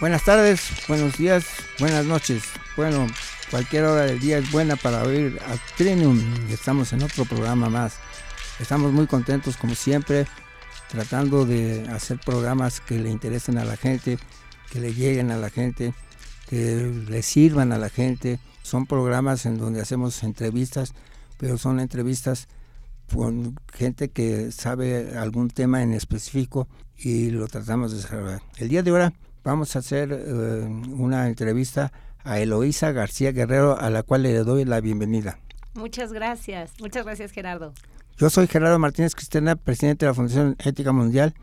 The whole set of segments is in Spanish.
Buenas tardes, buenos días, buenas noches. Bueno, cualquier hora del día es buena para oír a Trinium. Estamos en otro programa más. Estamos muy contentos como siempre, tratando de hacer programas que le interesen a la gente, que le lleguen a la gente, que le sirvan a la gente. Son programas en donde hacemos entrevistas, pero son entrevistas con gente que sabe algún tema en específico y lo tratamos de desarrollar. El día de ahora vamos a hacer eh, una entrevista a Eloísa García Guerrero, a la cual le doy la bienvenida. Muchas gracias, muchas gracias Gerardo. Yo soy Gerardo Martínez Cristiana, presidente de la Fundación Ética Mundial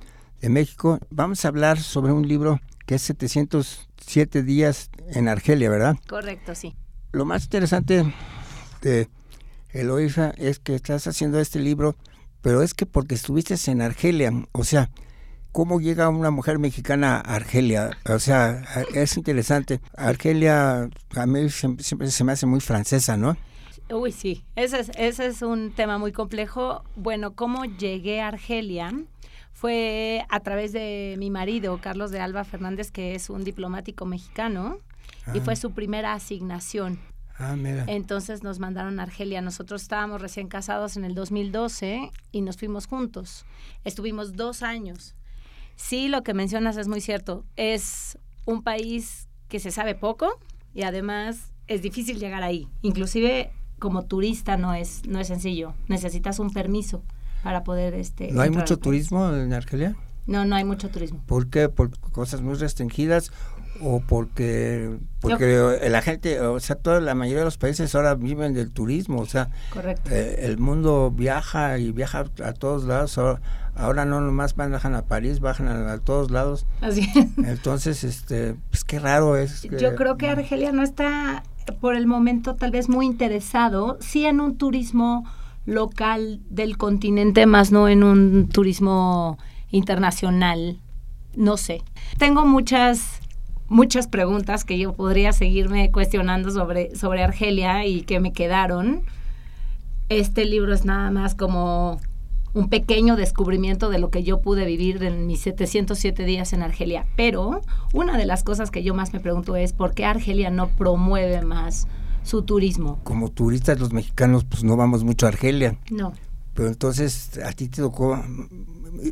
de México. Vamos a hablar sobre un libro que es 707 días en Argelia, ¿verdad? Correcto, sí. Lo más interesante de Eloísa es que estás haciendo este libro, pero es que porque estuviste en Argelia, o sea, cómo llega una mujer mexicana a Argelia. O sea, es interesante. Argelia a mí siempre se me hace muy francesa, ¿no? Uy, sí, ese es, ese es un tema muy complejo. Bueno, cómo llegué a Argelia fue a través de mi marido, Carlos de Alba Fernández, que es un diplomático mexicano, y fue ah. su primera asignación. Ah, mira. Entonces nos mandaron a Argelia. Nosotros estábamos recién casados en el 2012 y nos fuimos juntos. Estuvimos dos años sí, lo que mencionas es muy cierto. Es un país que se sabe poco y además es difícil llegar ahí. Inclusive como turista no es, no es sencillo. Necesitas un permiso para poder... Este, ¿No hay mucho turismo en Argelia? No, no hay mucho turismo. ¿Por qué? ¿Por cosas muy restringidas o porque porque la gente, o sea, toda la mayoría de los países ahora viven del turismo, o sea, eh, el mundo viaja y viaja a todos lados. Ahora, ahora no nomás bajan a París, bajan a, todos lados. Así Entonces, este, pues qué raro es. Yo creo que Argelia no está por el momento tal vez muy interesado, sí en un turismo local del continente, más no en un turismo internacional. No sé. Tengo muchas muchas preguntas que yo podría seguirme cuestionando sobre, sobre Argelia y que me quedaron. Este libro es nada más como un pequeño descubrimiento de lo que yo pude vivir en mis 707 días en Argelia. Pero una de las cosas que yo más me pregunto es por qué Argelia no promueve más su turismo. Como turistas los mexicanos pues no vamos mucho a Argelia. No. Pero entonces a ti te tocó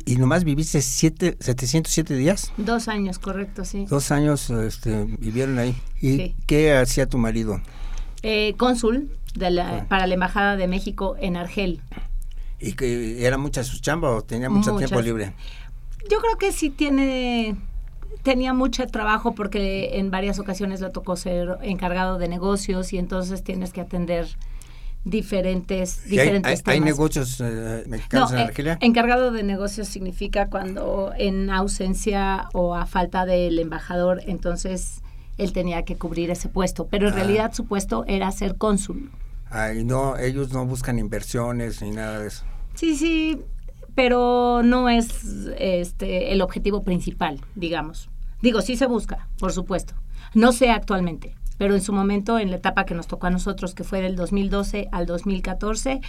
y nomás viviste siete, 707 días. Dos años, correcto, sí. Dos años este, vivieron ahí. ¿Y qué hacía tu marido? Eh, cónsul de la, para la Embajada de México en Argel. ¿Y que era mucha su chamba o tenía mucho tiempo libre? Yo creo que sí tiene tenía mucho trabajo porque en varias ocasiones le tocó ser encargado de negocios y entonces tienes que atender diferentes, diferentes hay, hay, negocios eh, mexicanos en eh, Argelia? encargado de negocios significa cuando en ausencia o a falta del embajador, entonces él tenía que cubrir ese puesto, pero en ah. realidad su puesto era ser cónsul. Ah, no, ellos no buscan inversiones ni nada de eso. Sí, sí, pero no es este el objetivo principal, digamos. Digo, sí se busca, por supuesto. No sé actualmente pero en su momento, en la etapa que nos tocó a nosotros, que fue del 2012 al 2014,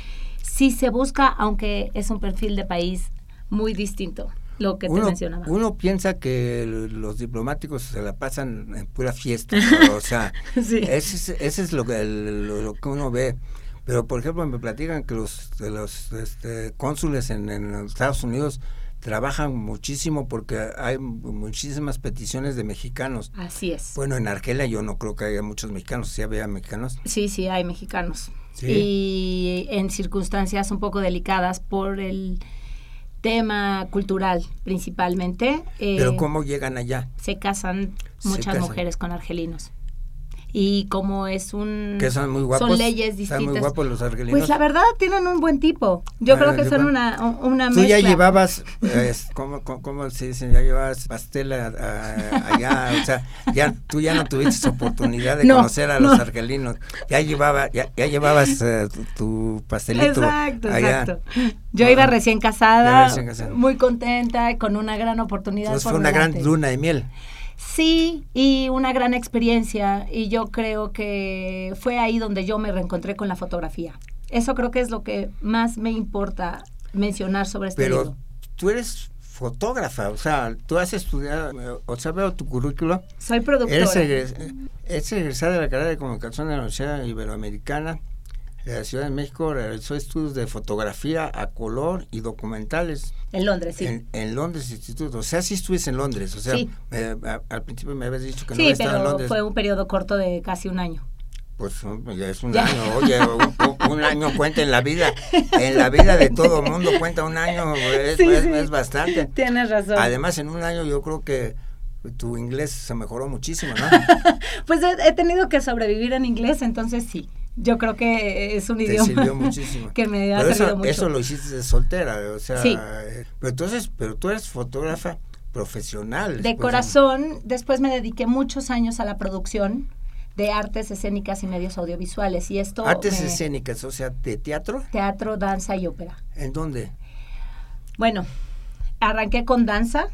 sí se busca, aunque es un perfil de país muy distinto lo que te mencionaba. Uno piensa que los diplomáticos se la pasan en pura fiesta, o sea, ese, es lo que, lo, que uno ve. Pero, por ejemplo, me platican que los, los este, cónsules en, en Estados Unidos trabajan muchísimo porque hay muchísimas peticiones de mexicanos. Así es. Bueno, en Argelia yo no creo que haya muchos mexicanos, ¿sí había mexicanos? Sí, sí, hay mexicanos. Y en circunstancias un poco delicadas por el tema cultural principalmente. Eh, ¿Pero cómo llegan allá? Se casan muchas mujeres con argelinos. Y como es un que son muy guapos son leyes distintas están muy guapos los argelinos pues la verdad tienen un buen tipo yo creo que son una una tú ya mezcla. llevabas eh, ¿cómo, cómo, cómo se dice? ya llevabas pastel a- a- allá o sea ya tú ya no tuviste oportunidad de No, conocer a los no. argelinos ya llevaba ya, ya llevabas eh, tu, pastelito Exacto, allá. exacto. Yo Ah. iba recién casada, recién casada. muy contenta, con una gran oportunidad. Entonces por fue una gran luna de miel Sí, y una gran experiencia. Y yo creo que fue ahí donde yo me reencontré con la fotografía. Eso creo que es lo que más me importa mencionar sobre este pero libro. tú eres fotógrafa o sea tú has estudiado eh, o sea veo tu currículo Soy productora. Eres, egres- eres egresada de la carrera de comunicación de la Universidad Iberoamericana de la Ciudad de México. Realizó estudios de fotografía a color y documentales En Londres, sí. en, en Londres Instituto. O sea, sí estuviste en Londres. O sea, Sí. eh, a- al principio me habías dicho que no sí, habías estado en pero Londres. fue un periodo corto de casi un año. Pues um, ya es un Ya. año. Oye, un, un año cuenta en la vida. En la vida de todo mundo cuenta un año. Es, Sí, es- sí. es bastante. Tienes razón. Además, en un año yo creo que tu inglés se mejoró muchísimo, ¿no? Pues he, he tenido que sobrevivir en inglés, entonces sí. Yo creo que es un te idioma sirvió muchísimo. que me ha pero eso, mucho. eso lo hiciste de soltera, o sea, Sí. pero entonces, pero tú eres fotógrafa profesional. De corazón, después me dediqué muchos años a la producción de artes escénicas y medios audiovisuales. Y esto. Artes me- escénicas, o sea, de teatro, Teatro, danza y ópera. ¿en dónde? Bueno, arranqué con danza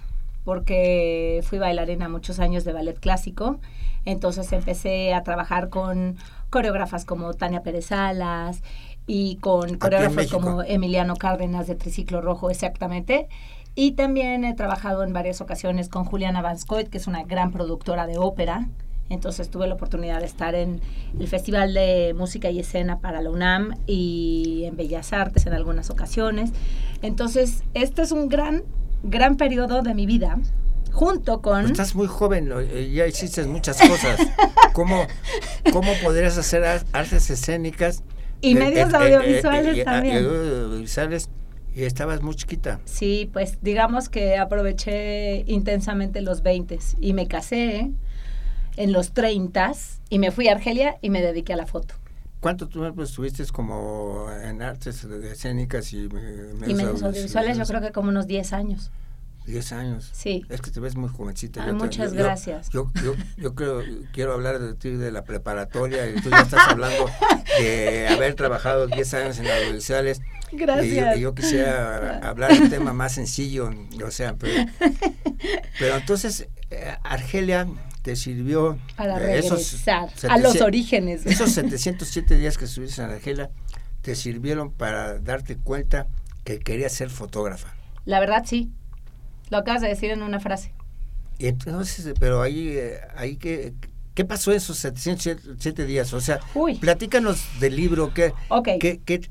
porque fui bailarina muchos años de ballet clásico. Entonces empecé a trabajar con coreógrafas como Tania Pérez Salas y con coreógrafos como Emiliano Cárdenas de Triciclo Rojo, exactamente. Y también he trabajado en varias ocasiones con Juliana Vanscoit, que es una gran productora de ópera. Entonces tuve la oportunidad de estar en el Festival de Música y Escena para la UNAM y en Bellas Artes en algunas ocasiones. Entonces, este es un gran, gran periodo de mi vida, junto con... Pues estás muy joven, eh, ya hiciste muchas cosas. ¿Cómo, cómo podrías hacer ar- artes escénicas? Y medios audiovisuales eh, también. audiovisuales, y estabas muy chiquita. Sí, pues digamos que aproveché intensamente los 20 y me casé en los 30 y me fui a Argelia y me dediqué a la foto. ¿Cuánto tiempo estuviste como en artes escénicas y, eh, y medios audiovisuales yo creo que como unos 10 años. 10 años. Sí. Es que te ves muy jovencita. Ah, Yo muchas yo- yo- gracias. Yo, yo, yo creo, quiero hablar de ti de la preparatoria y tú ya estás hablando de haber trabajado 10 años en audiovisuales. Gracias. y yo quisiera hablar de un tema más sencillo, o sea, pero, pero entonces eh, Argelia te sirvió Para esos regresar a los 700 orígenes. Esos 707 días que estuviste en Argelia te sirvieron para darte cuenta que querías ser fotógrafa. La verdad sí. Lo acabas de decir en una frase. Entonces, pero ahí, eh, ahí que, ¿qué pasó esos 707 días? O sea, Uy. platícanos del libro, ¿qué, Ok. qué, qué-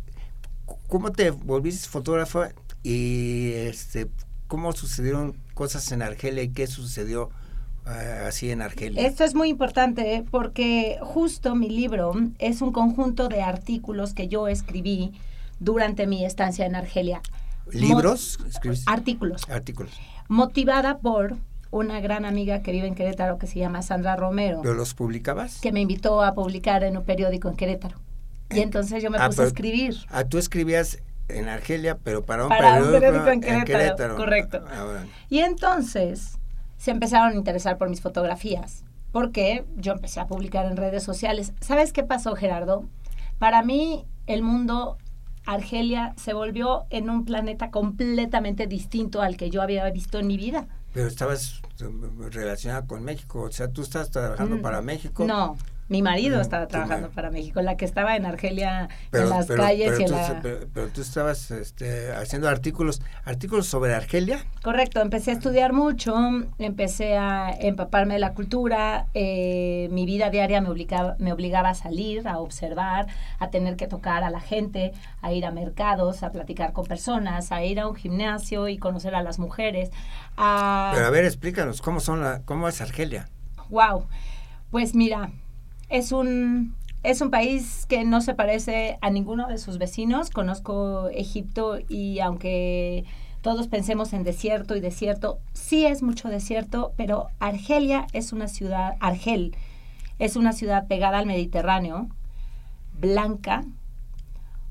¿cómo te volviste fotógrafa y este, cómo sucedieron cosas en Argelia y qué sucedió ah, así en Argelia? Esto es muy importante ¿eh? porque justo mi libro es un conjunto de artículos que yo escribí durante mi estancia en Argelia. ¿Libros? ¿Escribiste? Artículos. Artículos. Motivada por una gran amiga que vive en Querétaro que se llama Sandra Romero, ¿Pero los publicabas? que me invitó a publicar en un periódico en Querétaro. Y entonces yo me Ah, puse pero- a escribir. Ah, tú escribías en Argelia, pero para un Para un periódico, periódico en Querétaro, correcto. Ah, bueno. Y entonces se empezaron a interesar por mis fotografías, porque yo empecé a publicar en redes sociales. ¿Sabes qué pasó, Gerardo? Para mí, el mundo Argelia se volvió en un planeta completamente distinto al que yo había visto en mi vida. Pero estabas eh, relacionada con México, o sea, tú estás trabajando Mm, para México. No, mi marido estaba trabajando para México, la que estaba en Argelia, pero, en las pero- calles y en tú, la... pero- pero tú estabas este, haciendo artículos, artículos sobre Argelia. Correcto, empecé a estudiar mucho, empecé a empaparme de la cultura, eh, mi vida diaria me obligaba, me obligaba a salir, a observar, a tener que tocar a la gente, a ir a mercados, a platicar con personas, a ir a un gimnasio y conocer a las mujeres. A, Pero a ver, explícanos, ¿cómo, son la, cómo es Argelia? Wow, pues mira, es un, es un país que no se parece a ninguno de sus vecinos. Conozco Egipto y aunque todos pensemos en desierto y desierto, sí es mucho desierto, pero Argelia es una ciudad, Argel Es una ciudad pegada al Mediterráneo, blanca,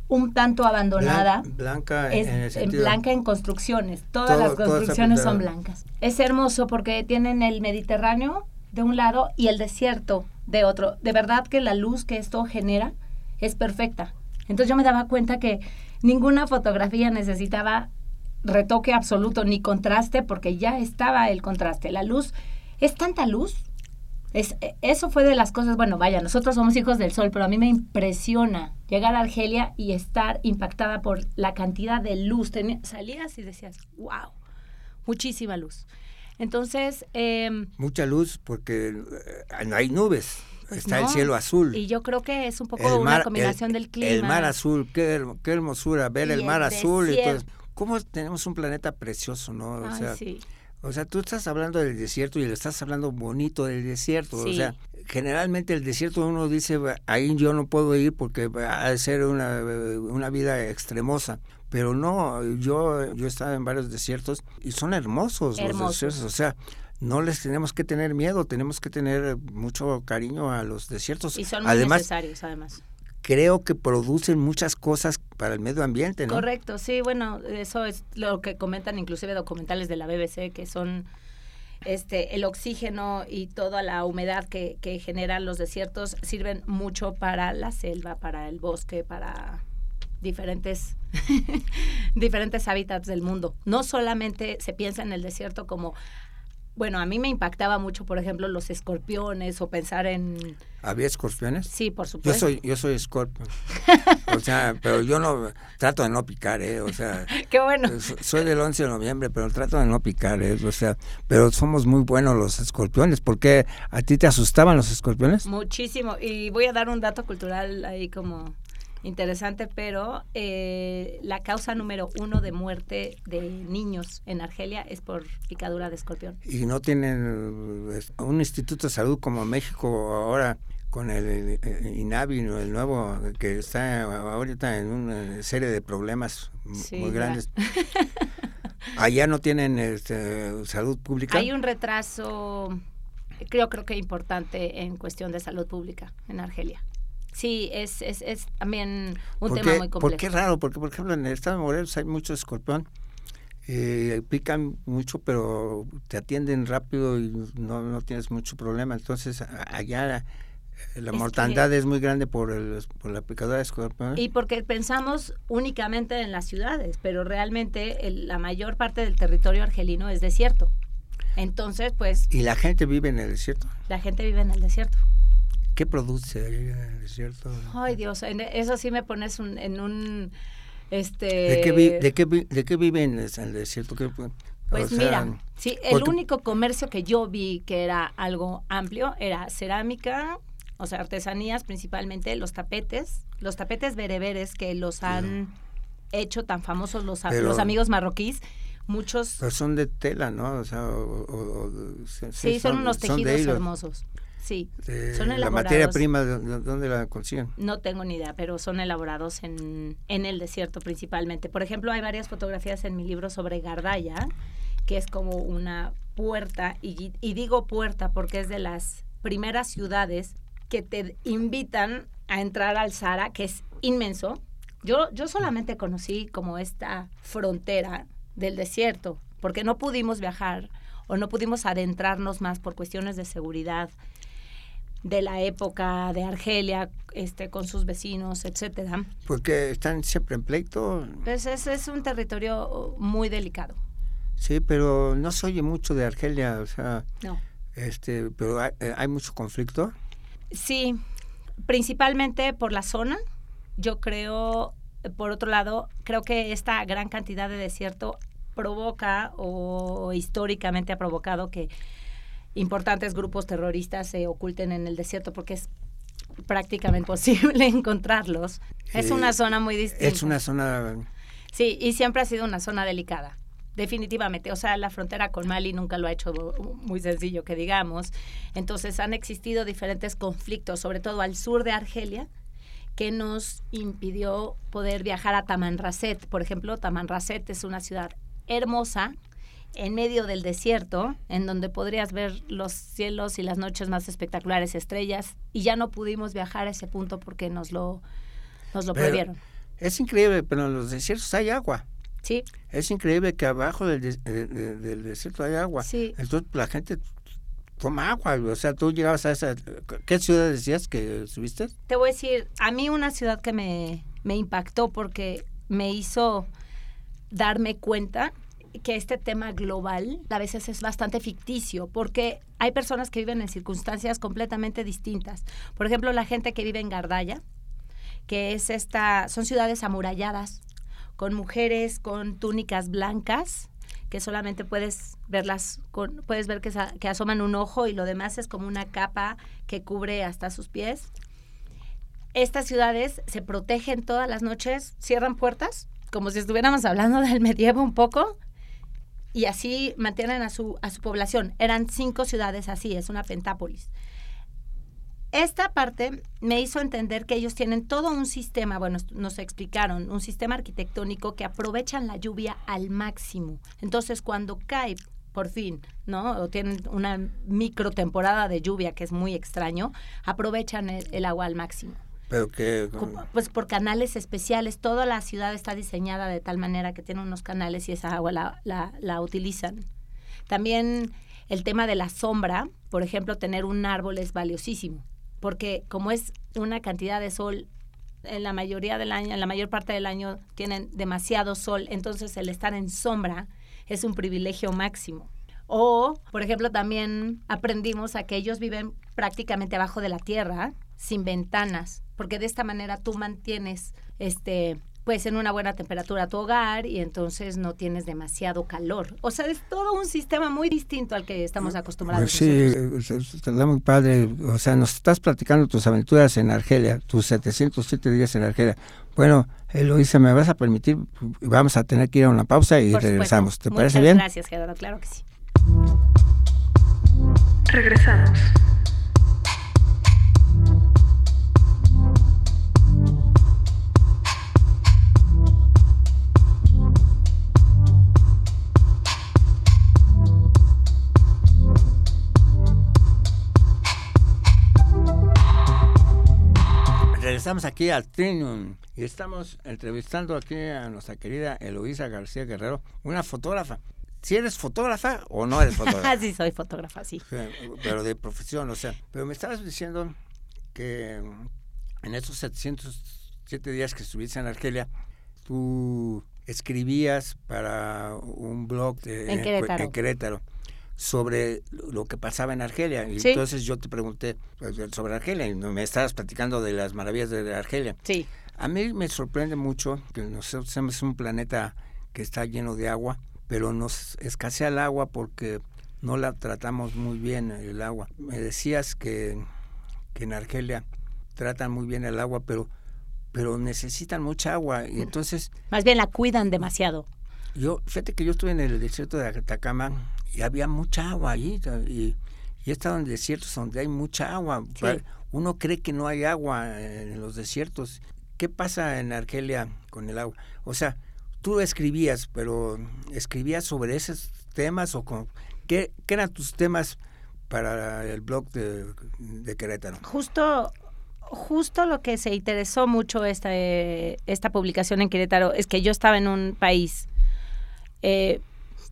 un tanto abandonada. blanca es, en el sentido. blanca en construcciones. Todas las construcciones son blancas. Es hermoso porque tienen el Mediterráneo de un lado y el desierto de otro. De verdad que la luz que esto genera es perfecta. Entonces yo me daba cuenta que ninguna fotografía necesitaba retoque absoluto ni contraste porque ya estaba el contraste. La luz es tanta luz. Es, eso fue de las cosas, bueno, vaya, nosotros somos hijos del sol, pero a mí me impresiona llegar a Argelia y estar impactada por la cantidad de luz. salías y decías, wow, muchísima luz. Entonces... Em, Mucha luz porque eh, no hay nubes. Pues está el cielo azul. Y yo creo que es un poco una combinación del clima. El mar azul, qué, qué hermosura, ver el mar azul. Y todo. ¿Cómo tenemos un planeta precioso, no? O sea, sí. O sea, tú estás hablando del desierto y le estás hablando bonito del desierto. O sea, generalmente el desierto uno dice, ahí yo no puedo ir porque ha de ser una, una vida extremosa. Pero no, yo, yo he estado en varios desiertos y son hermosos, los desiertos. O sea, no les tenemos que tener miedo, tenemos que tener mucho cariño a los desiertos. Y son muy necesarios, además creo que producen muchas cosas para el medio ambiente, ¿no? Correcto, sí, bueno, eso es lo que comentan inclusive documentales de la BBC, que son este el oxígeno y toda la humedad que, que generan los desiertos sirven mucho para la selva, para el bosque, para diferentes diferentes hábitats del mundo. No solamente se piensa en el desierto como bueno, a mí me impactaba mucho, por ejemplo, los escorpiones o pensar en... ¿Había escorpiones? Sí, por supuesto. Yo soy, yo soy escorpión. o sea, pero yo no, trato de no picar, ¿eh? O sea... Qué bueno. Soy del 11 de noviembre, pero trato de no picar, ¿eh? O sea, pero somos muy buenos los escorpiones. ¿Por qué a ti te asustaban los escorpiones? Muchísimo. Y voy a dar un dato cultural ahí como interesante, pero eh, la causa número uno de muerte de niños en Argelia es por picadura de escorpión. Y no tienen un instituto de salud como México ahora con el, INAVI, el nuevo, que está ahorita en una serie de problemas muy grandes. Allá no tienen este, salud pública. Hay un retraso, creo, creo que importante en cuestión de salud pública en Argelia. Sí, es, es, es también un tema muy complejo. ¿Por qué raro? Porque, por ejemplo, en el estado de Morelos hay mucho escorpión. Eh, pican mucho, pero te atienden rápido y no, no tienes mucho problema. Entonces, allá la mortandad es muy grande por, el, por la picadura de escorpión. Y porque pensamos únicamente en las ciudades, pero realmente la mayor parte del territorio argelino es desierto. Entonces, pues... ¿Y la gente vive en el desierto? La gente vive en el desierto. ¿Qué produce ahí en el desierto? Ay, Dios, eso sí me pones en un... Este... ¿De qué, de qué, de qué viven en el desierto? Pues mira, sí, el único comercio que yo vi que era algo amplio era cerámica, o sea, artesanías principalmente, los tapetes, los tapetes bereberes que los han hecho tan famosos los, los amigos marroquíes muchos... Pero son de tela, ¿no? O sea, sí, son, unos tejidos hermosos. Sí, son elaborados. ¿La materia prima dónde la consiguen? No tengo ni idea, pero son elaborados en, en el desierto principalmente. Por ejemplo, hay varias fotografías en mi libro sobre Gardaya, que es como una puerta, y, y digo puerta porque es de las primeras ciudades que te invitan a entrar al Sahara, que es inmenso. Yo, yo solamente conocí como esta frontera del desierto, porque no pudimos viajar o no pudimos adentrarnos más por cuestiones de seguridad de la época de Argelia, este, con sus vecinos, etcétera. Porque están siempre en pleito. Pues es, es un territorio muy delicado. Sí, pero no se oye mucho de Argelia, o sea, no. este, pero hay, eh, hay mucho conflicto. Sí, principalmente por la zona. Yo creo, por otro lado, creo que esta gran cantidad de desierto provoca o históricamente ha provocado que importantes grupos terroristas se oculten en el desierto porque es prácticamente imposible encontrarlos. Es una zona muy distinta. Es una zona... Sí, y siempre ha sido una zona delicada. Definitivamente, o sea, la frontera con Mali nunca lo ha hecho muy sencillo, que digamos. Entonces han existido diferentes conflictos, sobre todo al sur de Argelia, que nos impidió poder viajar a Tamanrasset. Por ejemplo, Tamanrasset es una ciudad hermosa en medio del desierto, en donde podrías ver los cielos y las noches más espectaculares, estrellas, y ya no pudimos viajar a ese punto porque nos lo, nos lo prohibieron. Es increíble, pero en los desiertos hay agua. Sí. Es increíble que abajo del, del desierto hay agua. Sí. Entonces la gente toma agua. O sea, tú llegabas a esa... ¿Qué ciudad decías que subiste? Te voy a decir, a mí una ciudad que me, me impactó porque me hizo darme cuenta que este tema global a veces es bastante ficticio, porque hay personas que viven en circunstancias completamente distintas. Por ejemplo, la gente que vive en Gardaya, que es esta, son ciudades amuralladas, con mujeres con túnicas blancas, que solamente puedes verlas, puedes ver que asoman un ojo y lo demás es como una capa que cubre hasta sus pies. Estas ciudades se protegen todas las noches, cierran puertas, como si estuviéramos hablando del medievo un poco, y así mantienen a su, a su población. Eran cinco ciudades así, es una pentápolis. Esta parte me hizo entender que ellos tienen todo un sistema, bueno, nos explicaron, un sistema arquitectónico que aprovechan la lluvia al máximo. Entonces, cuando cae, por fin, ¿no? O tienen una micro temporada de lluvia que es muy extraño, aprovechan el agua al máximo. Pero que... Pues por canales especiales. Toda la ciudad está diseñada de tal manera que tiene unos canales y esa agua la, la, la utilizan. También el tema de la sombra, por ejemplo, tener un árbol es valiosísimo, porque como es una cantidad de sol en la mayoría del año, en la mayor parte del año tienen demasiado sol, entonces el estar en sombra es un privilegio máximo. O, por ejemplo, también aprendimos a que ellos viven prácticamente abajo de la tierra, sin ventanas, porque de esta manera tú mantienes este pues en una buena temperatura tu hogar y entonces no tienes demasiado calor. O sea, es todo un sistema muy distinto al que estamos acostumbrados. Pues sí, está muy padre. O sea, nos estás platicando tus aventuras en Argelia, tus 707 días en Argelia. Bueno, Eloisa, ¿me vas a permitir? Vamos a tener que ir a una pausa y regresamos. ¿Te parece bien? Gracias, Gerardo. Claro que sí. Regresamos. Estamos aquí al Trinium y estamos entrevistando aquí a nuestra querida Eloísa García Guerrero, una fotógrafa. ¿Si eres fotógrafa o no eres fotógrafa? sí, soy fotógrafa, sí. Pero de profesión, o sea. Pero me estabas diciendo que en esos 707 días que estuviste en Argelia, tú escribías para un blog de, en En Querétaro sobre lo que pasaba en Argelia. Y entonces yo te pregunté pues, sobre Argelia y me estabas platicando de las maravillas de Argelia. Sí. A mí me sorprende mucho que nosotros somos un planeta que está lleno de agua, pero nos escasea el agua porque no la tratamos muy bien el agua. Me decías que, que en Argelia tratan muy bien el agua, pero pero necesitan mucha agua y entonces más bien la cuidan demasiado. Yo, fíjate que yo estuve en el desierto de Atacama y había mucha agua allí y, y he estado en desiertos donde hay mucha agua. Uno cree que no hay agua en los desiertos. ¿Qué pasa en Argelia con el agua? O sea, tú escribías, pero escribías sobre esos temas o con qué, qué eran tus temas para el blog de, de Querétaro. Justo justo lo que se interesó mucho esta, esta publicación en Querétaro es que yo estaba en un país eh,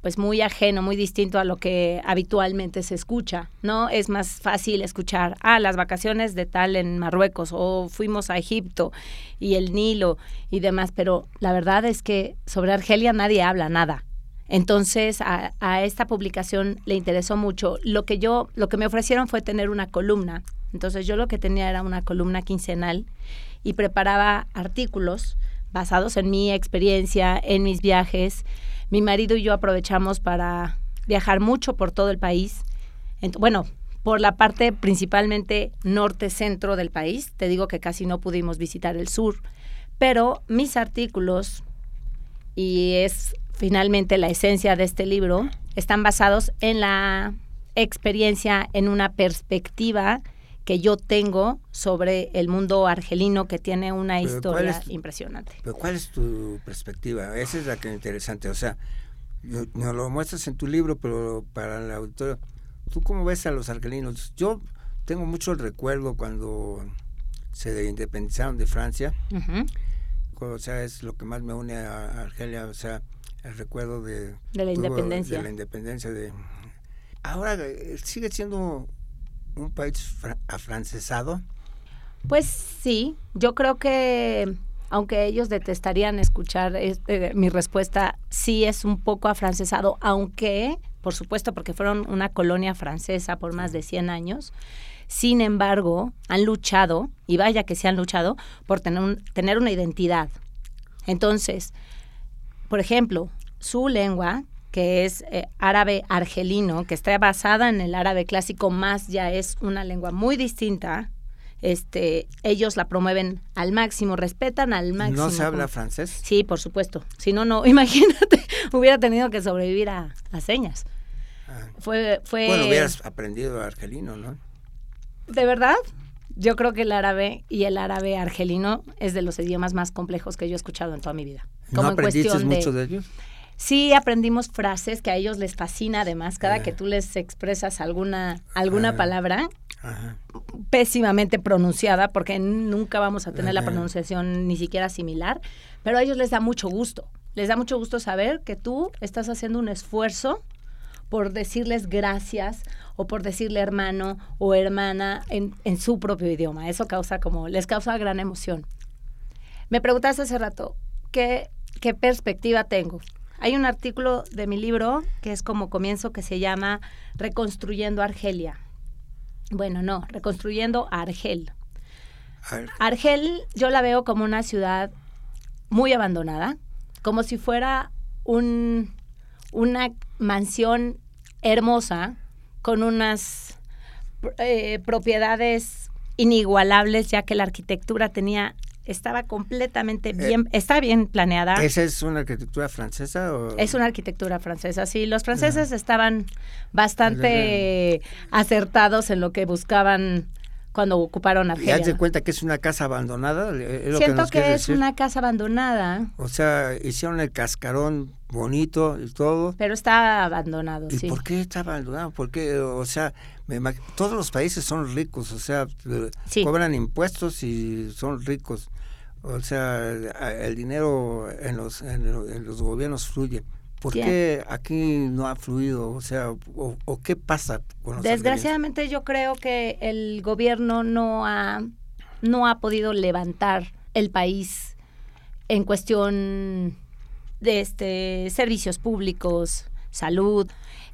pues muy ajeno, muy distinto a lo que habitualmente se escucha, ¿no? Es más fácil escuchar, ah, las vacaciones de tal en Marruecos o fuimos a Egipto y el Nilo y demás, pero la verdad es que sobre Argelia nadie habla nada. Entonces a, a, esta publicación le interesó mucho. Lo que yo, lo que me ofrecieron fue tener una columna. Entonces yo lo que tenía era una columna quincenal y preparaba artículos basados en mi experiencia, en mis viajes, mi marido y yo aprovechamos para viajar mucho por todo el país. bueno, por la parte principalmente norte-centro del país. Te digo que casi no pudimos visitar el sur. Pero mis artículos, y es finalmente la esencia de este libro, están basados en la experiencia, en una perspectiva que yo tengo sobre el mundo argelino que tiene una historia impresionante. Pero ¿cuál es tu perspectiva? Esa es la que es interesante. O sea, no lo muestras en tu libro, pero para el auditorio, ¿tú cómo ves a los argelinos? Yo tengo mucho el recuerdo cuando se independizaron de Francia. O sea, es lo que más me une a Argelia, o sea, el recuerdo de, de la independencia. De la independencia de... Ahora eh, sigue siendo un país afrancesado. Pues sí, yo creo que aunque ellos detestarían escuchar este, mi respuesta, sí es un poco afrancesado, aunque, por supuesto, porque fueron una colonia francesa por más de 100 años, sin embargo, han luchado, y vaya que se han luchado, por tener, tener una identidad. Entonces, por ejemplo, su lengua, que es eh, árabe argelino, que está basada en el árabe clásico, más ya es una lengua muy distinta, este, ellos la promueven al máximo, respetan al máximo. ¿No se habla francés? Sí, por supuesto. Si no, no, imagínate, hubiera tenido que sobrevivir a, señas. Ah. Fue, fue... Bueno, hubieras aprendido argelino, ¿no? ¿De verdad? Yo creo que el árabe y el árabe argelino es de los idiomas más complejos que yo he escuchado en toda mi vida. ¿No aprendiste mucho de ellos? Sí, aprendimos frases que a ellos les fascina además, cada que tú les expresas alguna, alguna palabra pésimamente pronunciada, porque nunca vamos a tener la pronunciación ni siquiera similar, pero a ellos les da mucho gusto. Les da mucho gusto saber que tú estás haciendo un esfuerzo por decirles gracias o por decirle hermano o hermana en, en su propio idioma. Eso causa como, les causa gran emoción. Me preguntaste hace rato, ¿qué, qué perspectiva tengo? Hay un artículo de mi libro que es como comienzo que se llama Reconstruyendo Argelia. Bueno, no, Reconstruyendo Argel. Argel yo la veo como una ciudad muy abandonada, como si fuera un, una mansión hermosa con unas eh, propiedades inigualables, ya que la arquitectura tenía estaba completamente eh, bien, está bien planeada. ¿Esa es una arquitectura francesa? O? Es una arquitectura francesa, sí. Los franceses estaban bastante acertados en lo que buscaban cuando ocuparon Argelia. ¿Ya te cuenta que es una casa abandonada? Siento que, es una casa abandonada. O sea, hicieron el cascarón bonito y todo. Pero está abandonado, ¿Y sí. por qué está abandonado? Porque, o sea, todos los países son ricos, o sea, cobran impuestos y son ricos. O sea, el dinero en los, en los gobiernos fluye. ¿Por qué aquí no ha fluido? O sea, o, qué pasa con los Desgraciadamente yo creo que el gobierno no ha, no ha podido levantar el país en cuestión de este servicios públicos, salud,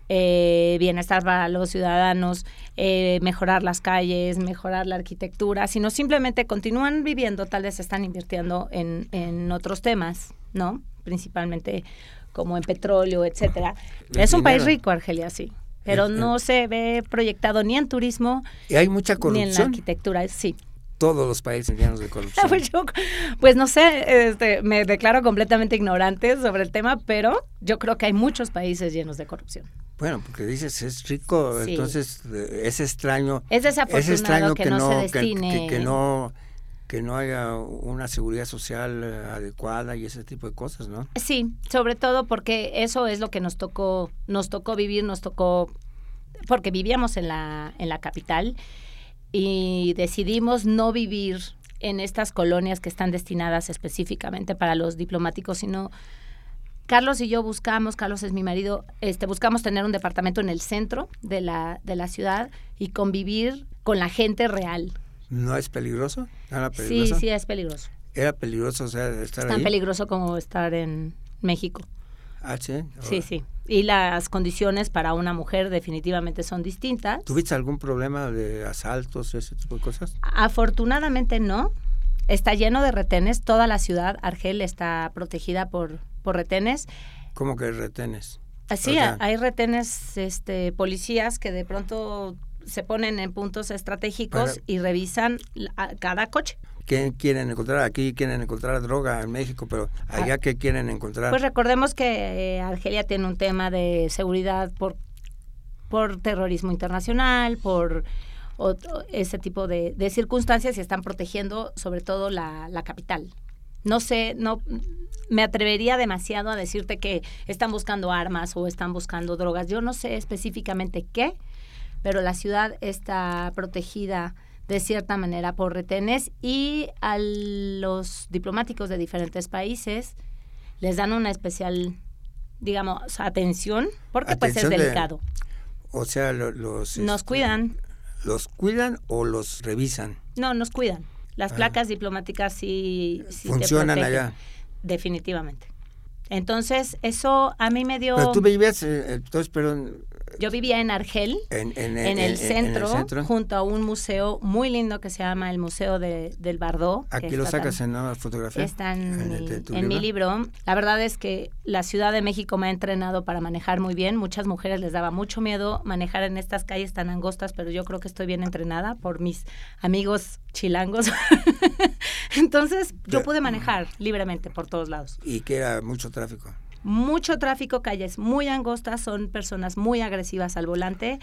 eh, bienestar para los ciudadanos, eh, mejorar las calles, mejorar la arquitectura, sino simplemente continúan viviendo, tal vez están invirtiendo en, en otros temas, ¿no? Principalmente como en petróleo, etcétera. es un país rico, Argelia, sí. Pero no se ve proyectado ni en turismo ¿Y hay mucha corrupción? ni en la arquitectura, sí todos los países llenos de corrupción. pues, pues, no sé, este, me declaro completamente ignorante sobre el tema, pero yo creo que hay muchos países llenos de corrupción. Bueno, porque dices es rico, entonces es extraño. Es desafortunado que, no, se destine. Que, no que no haya una seguridad social eh, adecuada y ese tipo de cosas, ¿no? Sí, sobre todo porque eso es lo que nos tocó nos tocó vivir, nos tocó porque vivíamos en la en la capital y decidimos no vivir en estas colonias que están destinadas específicamente para los diplomáticos, sino Carlos y yo buscamos, Carlos es mi marido, este, buscamos tener un departamento en el centro de la, de la ciudad y convivir con la gente real. ¿No es peligroso? Sí, sí, es peligroso. ¿Era peligroso o sea, estar Es tan peligroso como estar en México. Ah, sí. Sí, sí. Y las condiciones para una mujer definitivamente son distintas. ¿Tuviste algún problema de asaltos, ese tipo de cosas? Afortunadamente no. Está lleno de retenes. Toda la ciudad, Argel, está protegida por, por retenes. ¿Cómo que retenes? Así, hay retenes este, policías que de pronto se ponen en puntos estratégicos y revisan cada coche. ¿Qué quieren encontrar? Aquí quieren encontrar droga en México, pero allá qué quieren encontrar? Pues recordemos que eh, Argelia tiene un tema de seguridad por, por terrorismo internacional, por ese tipo de, circunstancias y están protegiendo sobre todo la, capital. No sé, no me atrevería demasiado a decirte que están buscando armas o están buscando drogas. Yo no sé específicamente qué, pero la ciudad está protegida de cierta manera por retenes y a los diplomáticos de diferentes países les dan una especial, digamos, atención porque pues es delicado. o sea, los... Nos este, cuidan. ¿Los cuidan o los revisan? No, nos cuidan. Las ah. placas diplomáticas sí, sí funcionan allá. Definitivamente. Entonces, eso a mí me dio... Pero tú vivías, eh, entonces, pero yo vivía en Argel, en, el, centro, junto a un museo muy lindo que se llama el Museo de, del Bardó. Aquí lo sacas en la fotografía. Está en, mi, libro. La verdad es que la Ciudad de México me ha entrenado para manejar muy bien. Muchas mujeres les daba mucho miedo manejar en estas calles tan angostas, pero yo creo que estoy bien entrenada por mis amigos chilangos. Entonces yo pude manejar libremente por todos lados. ¿Y que era mucho tráfico? Mucho tráfico, calles muy angostas, son personas muy agresivas al volante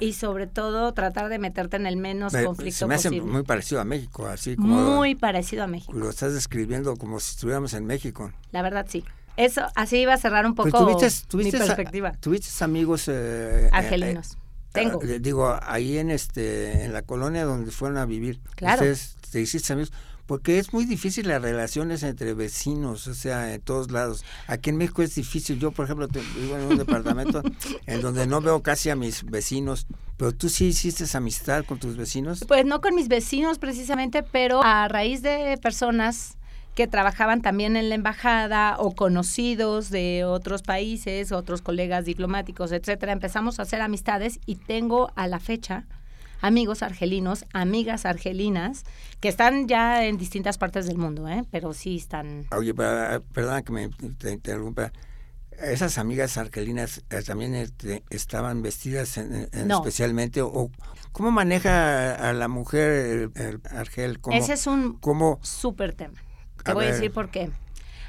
y sobre todo tratar de meterte en el menos conflicto se me hace muy parecido a México, así como muy parecido a México. Lo estás describiendo como si estuviéramos en México. La verdad sí. Eso así iba a cerrar un poco mi perspectiva. ¿Tuviste amigos eh, argelinos? Eh, Tengo. Eh, digo, ahí en este en la colonia donde fueron a vivir. Claro. Ustedes te hiciste amigos porque es muy difícil las relaciones entre vecinos, o sea, en todos lados. Aquí en México es difícil. Yo, por ejemplo, vivo en un departamento en donde no veo casi a mis vecinos, pero tú sí hiciste amistad con tus vecinos. Pues no con mis vecinos precisamente, pero a raíz de personas que trabajaban también en la embajada o conocidos de otros países, otros colegas diplomáticos, etcétera, empezamos a hacer amistades y tengo a la fecha amigos argelinos, amigas argelinas, que están ya en distintas partes del mundo, ¿eh? pero sí están... Oye, perdona que me interrumpa. ¿Esas amigas argelinas eh, también este, estaban vestidas especialmente? O, ¿Cómo maneja a la mujer el, Argel? Ese es un súper tema. Te voy a decir por qué.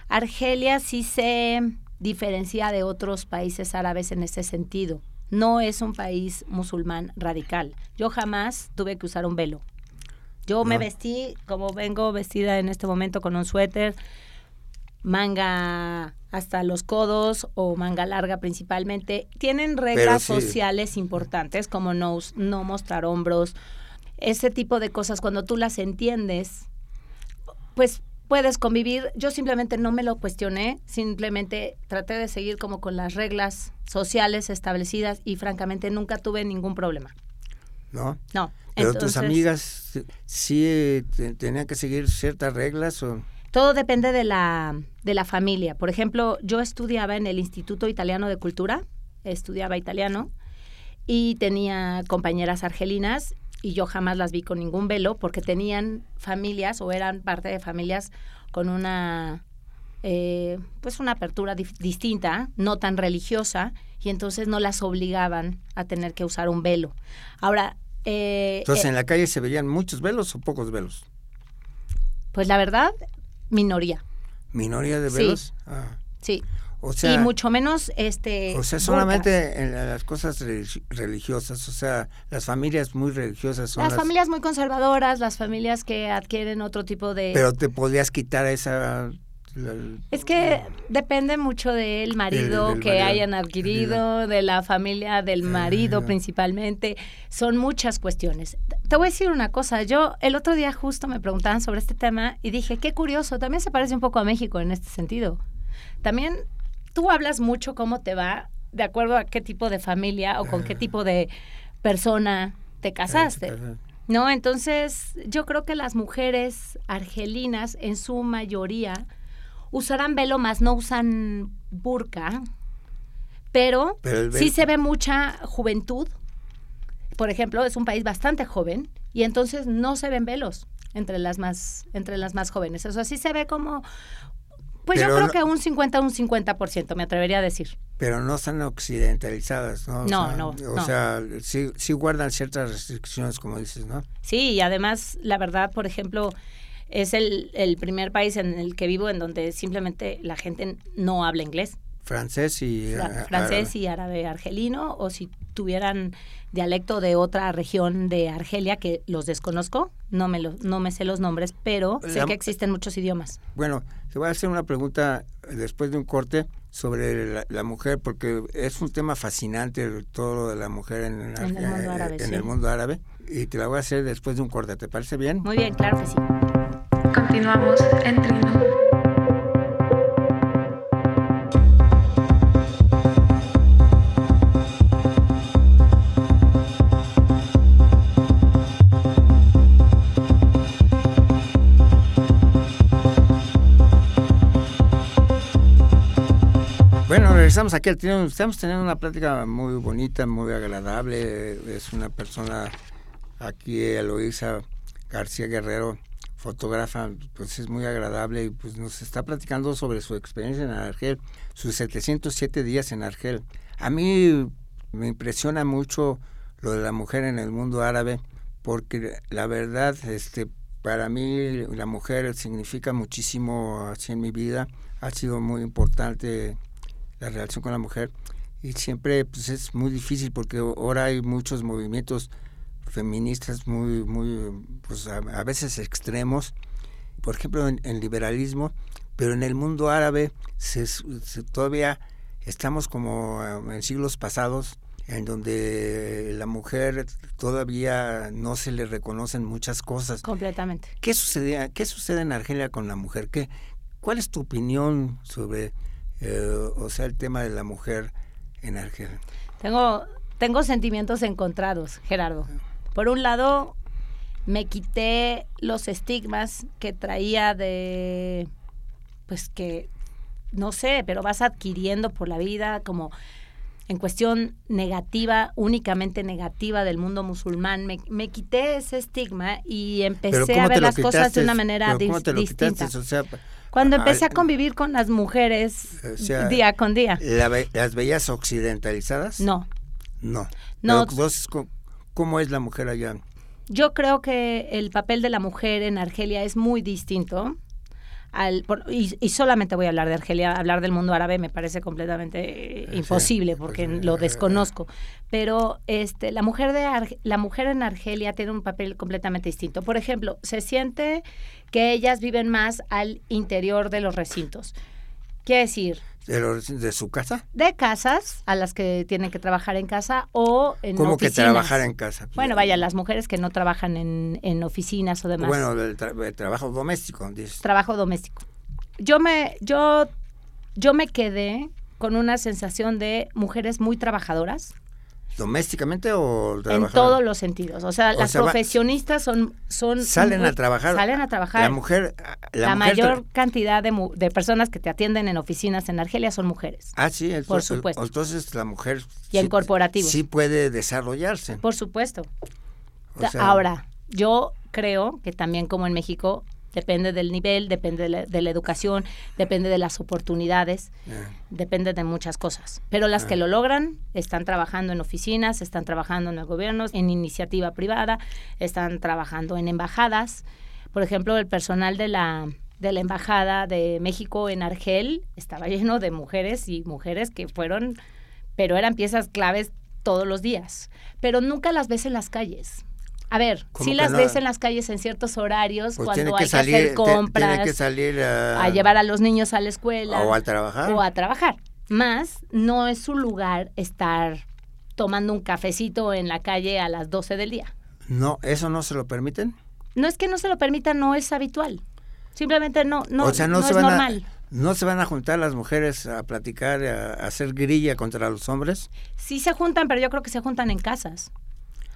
Argelia sí se diferencia de otros países árabes en ese sentido no es un país musulmán radical. Yo jamás tuve que usar un velo. Yo me vestí como vengo vestida en este momento con un suéter, manga hasta los codos o manga larga principalmente. Tienen reglas sociales importantes como no, no mostrar hombros, ese tipo de cosas. Cuando tú las entiendes, pues puedes convivir. Yo simplemente no me lo cuestioné, simplemente traté de seguir como con las reglas sociales establecidas y francamente nunca tuve ningún problema. ¿No? No. Pero tus amigas sí tenían que seguir ciertas reglas o todo depende de la de la familia. Por ejemplo, yo estudiaba en el Instituto Italiano de Cultura, estudiaba italiano y tenía compañeras argelinas y yo jamás las vi con ningún velo porque tenían familias o eran parte de familias con una eh, pues una apertura distinta, no tan religiosa, y entonces no las obligaban a tener que usar un velo. Ahora... Eh, entonces, eh, ¿en la calle se veían muchos velos o pocos velos? Pues la verdad, minoría. ¿Minoría de velos? Ah. Sí y mucho menos este o sea solamente en las cosas religiosas o sea las familias muy religiosas son las, familias muy conservadoras las familias que adquieren otro tipo de pero te podrías quitar esa es que depende mucho del marido que hayan adquirido, de la familia del marido principalmente. Son muchas cuestiones. Te voy a decir una cosa. Yo el otro día justo me preguntaban sobre este tema y dije, qué curioso, también se parece un poco a México en este sentido. También tú hablas mucho cómo te va de acuerdo a qué tipo de familia o con qué tipo de persona te casaste. ¿No? Entonces, yo creo que las mujeres argelinas en su mayoría usarán velo más, no usan burka, pero, sí se ve mucha juventud. Por ejemplo, es un país bastante joven y entonces no se ven velos entre las más entre las más jóvenes. O sea, sí se ve como pues yo creo que un 50, un 50%, me atrevería a decir. Pero no están occidentalizadas, ¿no? no, no. O sea, sí, sí guardan ciertas restricciones, como dices, ¿no? Sí, y además, la verdad, por ejemplo, es el, el primer país en el que vivo en donde simplemente la gente no habla inglés. Francés y francés y árabe argelino o si tuvieran dialecto de otra región de Argelia que los desconozco, no me, lo, no me sé los nombres, pero sé que existen muchos idiomas. Bueno, te voy a hacer una pregunta después de un corte sobre la, la mujer, porque es un tema fascinante todo lo de la mujer en, En el mundo árabe, en sí. el mundo árabe, y te la voy a hacer después de un corte, ¿te parece bien? Muy bien, claro que sí. Continuamos en Trino. Regresamos aquí. Estamos teniendo una plática muy bonita, muy agradable. Es una persona aquí, Eloísa García Guerrero, fotógrafa, pues es muy agradable y pues nos está platicando sobre su experiencia en Argel, sus 707 días en Argel. A mí me impresiona mucho lo de la mujer en el mundo árabe, porque la verdad, este, para mí la mujer significa muchísimo así en mi vida. Ha sido muy importante la relación con la mujer y siempre pues es muy difícil porque ahora hay muchos movimientos feministas muy muy pues a, a veces extremos por ejemplo en, en liberalismo pero en el mundo árabe se, se- todavía estamos como eh, en siglos pasados en donde la mujer todavía no se le reconocen muchas cosas Completamente. ¿Qué sucede, qué sucede en Argelia con la mujer? ¿Qué, ¿Cuál es tu opinión sobre, eh, o sea, el tema de la mujer en Argelia? Tengo, tengo sentimientos encontrados, Gerardo. Por un lado, me quité los estigmas que traía de, pues que, no sé, pero vas adquiriendo por la vida como en cuestión negativa, únicamente negativa del mundo musulmán. Me, me quité ese estigma y empecé a ver las cosas de una manera pero ¿cómo dis- te lo distinta. quitaste? O sea, Cuando empecé a convivir con las mujeres O sea, día con día. ¿la ve- ¿Las veías occidentalizadas? No, No. No. Pero, ¿cómo, es la mujer allá? Yo creo que el papel de la mujer en Argelia es muy distinto. Al, por- y, y solamente voy a hablar de Argelia, hablar del mundo árabe me parece completamente eh, Sí, imposible porque pues, lo eh, desconozco. Pero este, la mujer de Arge- la mujer en Argelia tiene un papel completamente distinto. Por ejemplo, se siente que ellas viven más al interior de los recintos. Quiere decir, ¿De, los- de su casa? de casas a las que tienen que trabajar en casa o en ¿Cómo que trabajar en casa? Bueno, vaya, las mujeres que no trabajan en, en oficinas o demás. Bueno, el, tra- el trabajo doméstico, dices. trabajo doméstico. Yo me, yo, yo me quedé con una sensación de mujeres muy trabajadoras ¿Domésticamente o en trabajar? todos los sentidos. O sea, O las sea, profesionistas son, son Salen muy- a trabajar. Salen a trabajar. La mujer. La, La, mujer mayor cantidad de, de personas que te atienden en oficinas en Argelia son mujeres. Ah, sí, el- Por el- supuesto. Entonces la mujer. Y en corporativos. Sí puede desarrollarse. Por supuesto. O Ta- sea, Ahora, yo creo que también como en México depende del nivel, depende de la, de la educación, depende de las oportunidades, depende de muchas cosas. Pero las que lo logran están trabajando en oficinas, están trabajando en el gobierno, en iniciativa privada, están trabajando en embajadas. Por ejemplo, el personal de la de la embajada de México en Argel estaba lleno de mujeres y mujeres que fueron, pero eran piezas claves todos los días. Pero nunca las ves en las calles. A ver, ¿Cómo sí que las no? ves en las calles en ciertos horarios pues cuando tiene hay que salir, que hacer compras, tiene que salir a, a llevar a los niños a la escuela o a trabajar. o a trabajar. Más no es su lugar estar tomando un cafecito en la calle a las 12 del día. No, eso no se lo permiten. No es que no se lo permita, no es habitual. Simplemente no, no, o sea, no, no se es van normal. a no se van a juntar las mujeres a platicar, a, a hacer grilla contra los hombres. Sí se juntan, pero yo creo que se juntan en casas.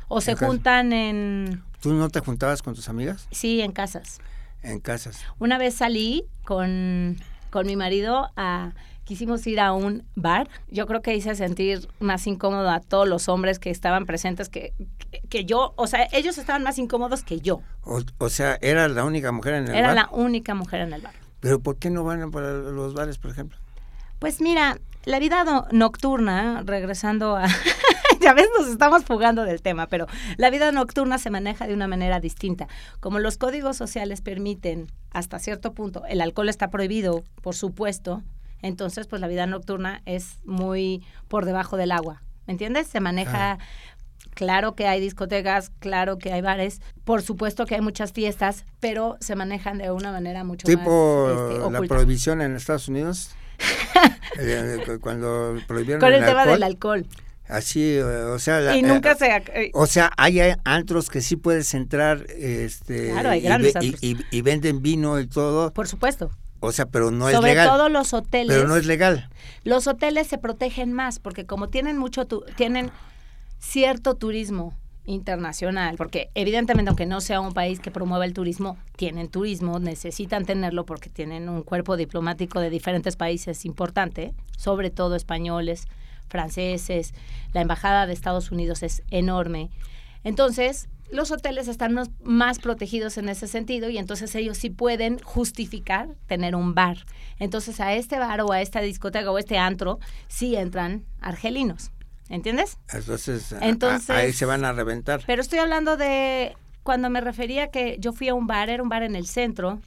O se En casa. juntan en... ¿Tú no te juntabas con tus amigas Sí, en casas. en casas? Una vez salí con, con mi marido a... Quisimos ir a un bar. Yo creo que hice sentir más incómodo a todos los hombres que estaban presentes que, que, que yo. O sea, ellos estaban más incómodos que yo. O, o sea, era la única mujer en el Era bar. la única mujer en el bar. Pero ¿por qué no van para los bares, por ejemplo? Pues mira, la vida no- nocturna, regresando a... ya ves, nos estamos fugando del tema, pero la vida nocturna se maneja de una manera distinta. Como los códigos sociales permiten hasta cierto punto, el alcohol está prohibido, por supuesto, entonces pues la vida nocturna es muy por debajo del agua, ¿me entiendes? Se maneja... Claro que hay discotecas, claro que hay bares, por supuesto que hay muchas fiestas, pero se manejan de una manera mucho tipo más este, la prohibición en Estados Unidos. Eh, cu- cuando prohibieron Con el, el tema alcohol, del alcohol. así, eh, o sea, la- y nunca eh, se... eh, O sea, hay eh, antros que sí puedes entrar, este, Claro, hay y, grandes y- antros. y- y venden vino y todo, por supuesto. o sea, pero no es Sobre legal. todo los hoteles. pero no es legal. Los hoteles se protegen más porque como tienen mucho tu- tienen cierto turismo internacional, porque evidentemente aunque no sea un país que promueva el turismo, tienen turismo, necesitan tenerlo porque tienen un cuerpo diplomático de diferentes países importante, sobre todo españoles, franceses, la embajada de Estados Unidos es enorme. Entonces, los hoteles están más- protegidos en ese sentido y entonces ellos sí pueden justificar tener un bar. Entonces a este bar o a esta discoteca o este antro sí entran argelinos. ¿Entiendes? Entonces, a- ahí se van a reventar. Pero estoy hablando de cuando me refería que yo fui a un bar, era un bar en el centro,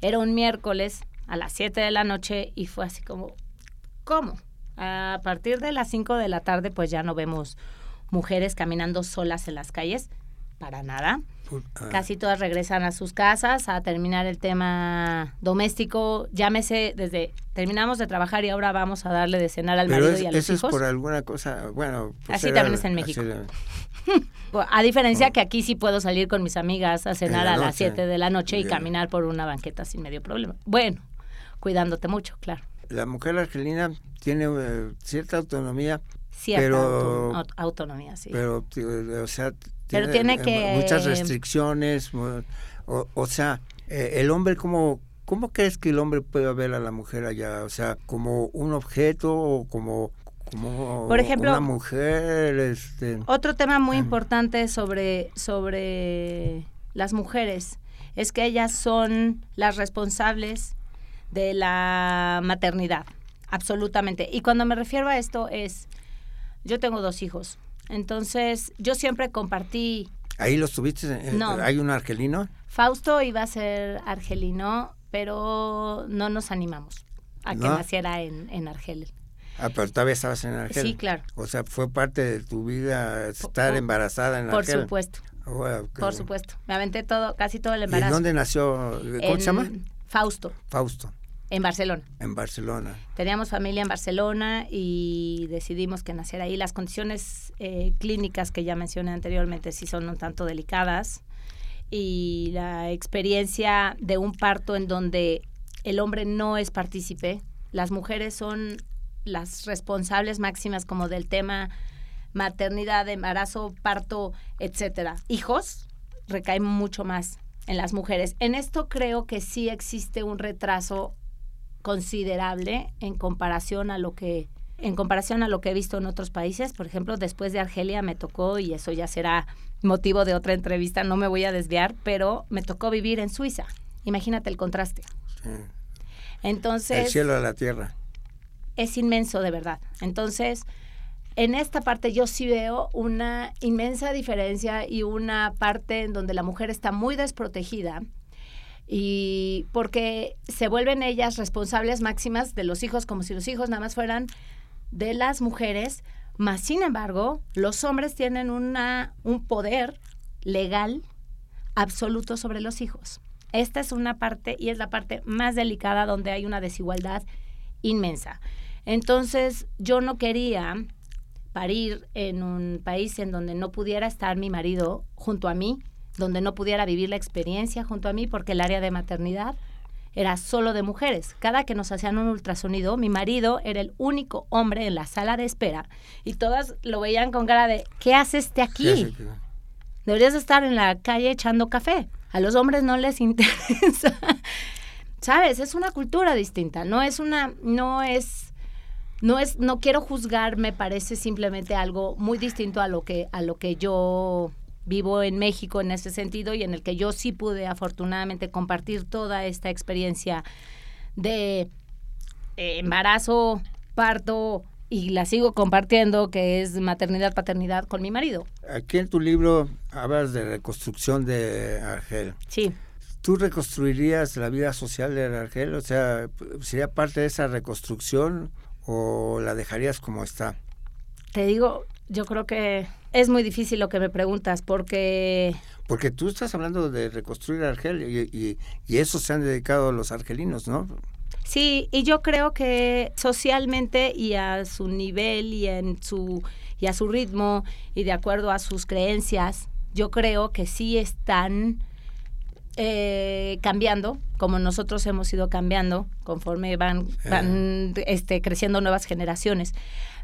era un miércoles a las 7 de la noche y fue así como, ¿cómo? A partir de las 5 de la tarde pues ya no vemos mujeres caminando solas en las calles, para nada. Ah, Casi todas regresan a sus casas a terminar el tema doméstico, llámese desde terminamos de trabajar y ahora vamos a darle de cenar al pero marido es- y a los eso hijos. es por alguna cosa, bueno. pues Así era- también es en México. A diferencia que aquí sí puedo salir con mis amigas a cenar la a las noche. 7 de la noche y Bien. caminar por una banqueta sin medio problema. Bueno, cuidándote mucho, claro. La mujer argelina tiene eh, cierta autonomía, Cierta Pero- auto- aut- autonomía, sí. pero, o sea, Pero tiene eh, que- muchas restricciones, mu- o, o sea, eh, el hombre como ¿Cómo crees que el hombre puede ver a la mujer allá? O sea, como un objeto o como, como Por ejemplo- una mujer, este, Otro tema muy importante sobre, sobre las mujeres es que ellas son las responsables de la maternidad, absolutamente. Y cuando me refiero a esto es, yo tengo dos hijos, entonces yo siempre compartí, ahí los tuviste, eh, No. hay un argelino, Fausto iba a ser argelino, pero no nos animamos a que naciera en, en Argel. ah, pero todavía estabas en Argel. Sí, claro. O sea, fue parte de tu vida estar por- embarazada en Por Argel. supuesto, Wow, qué por supuesto. Me aventé todo, casi todo el ¿Y embarazo. dónde nació? ¿Cómo En se llama? Fausto, Fausto, en Barcelona. en Barcelona. Teníamos familia en Barcelona y decidimos que naciera ahí. Las condiciones eh, clínicas que ya mencioné anteriormente sí son un tanto delicadas y la experiencia de un parto en donde el hombre no es partícipe, las mujeres son las responsables máximas como del tema maternidad, embarazo, parto, etcétera. Hijos recaen mucho más en las mujeres. En esto creo que sí existe un retraso considerable en comparación a lo que en comparación a lo que he visto en otros países, por ejemplo, después de Argelia me tocó y eso ya será motivo de otra entrevista, no me voy a desviar, pero me tocó vivir en Suiza. Imagínate el contraste. sí. Entonces, El cielo a la tierra. es inmenso de verdad. Entonces, en esta parte yo sí veo una inmensa diferencia y una parte en donde la mujer está muy desprotegida y porque se vuelven ellas responsables máximas de los hijos como si los hijos nada más fueran de las mujeres, más sin embargo, los hombres tienen una, un poder legal absoluto sobre los hijos. Esta es una parte y es la parte más delicada donde hay una desigualdad inmensa. Entonces, yo no quería parir en un país en donde no pudiera estar mi marido junto a mí, donde no pudiera vivir la experiencia junto a mí, porque el área de maternidad era solo de mujeres. Cada que nos hacían un ultrasonido, mi marido era el único hombre en la sala de espera y todas lo veían con cara de, ¿qué haces este ¿Qué hace aquí? Deberías estar en la calle echando café. A los hombres no les interesa. ¿Sabes? Es una cultura distinta. No es una, no es, no es, no quiero juzgar, me parece simplemente algo muy distinto a lo que, a lo que yo vivo en México en ese sentido y en el que yo sí pude afortunadamente compartir toda esta experiencia de eh, embarazo, parto y la sigo compartiendo, que es maternidad, paternidad con mi marido. Aquí en tu libro hablas de reconstrucción de Argel. Sí. ¿Tú reconstruirías la vida social de Argel? O sea, ¿sería parte de esa reconstrucción o la dejarías como está? te digo, yo creo que es muy difícil lo que me preguntas porque... Porque tú estás hablando de reconstruir Argelia y, y, y eso se han dedicado los argelinos, ¿no? Sí, y yo creo que socialmente y a su nivel y en su y a su ritmo y de acuerdo a sus creencias, yo creo que sí están eh, cambiando, como nosotros hemos ido cambiando conforme van, van este, creciendo nuevas generaciones.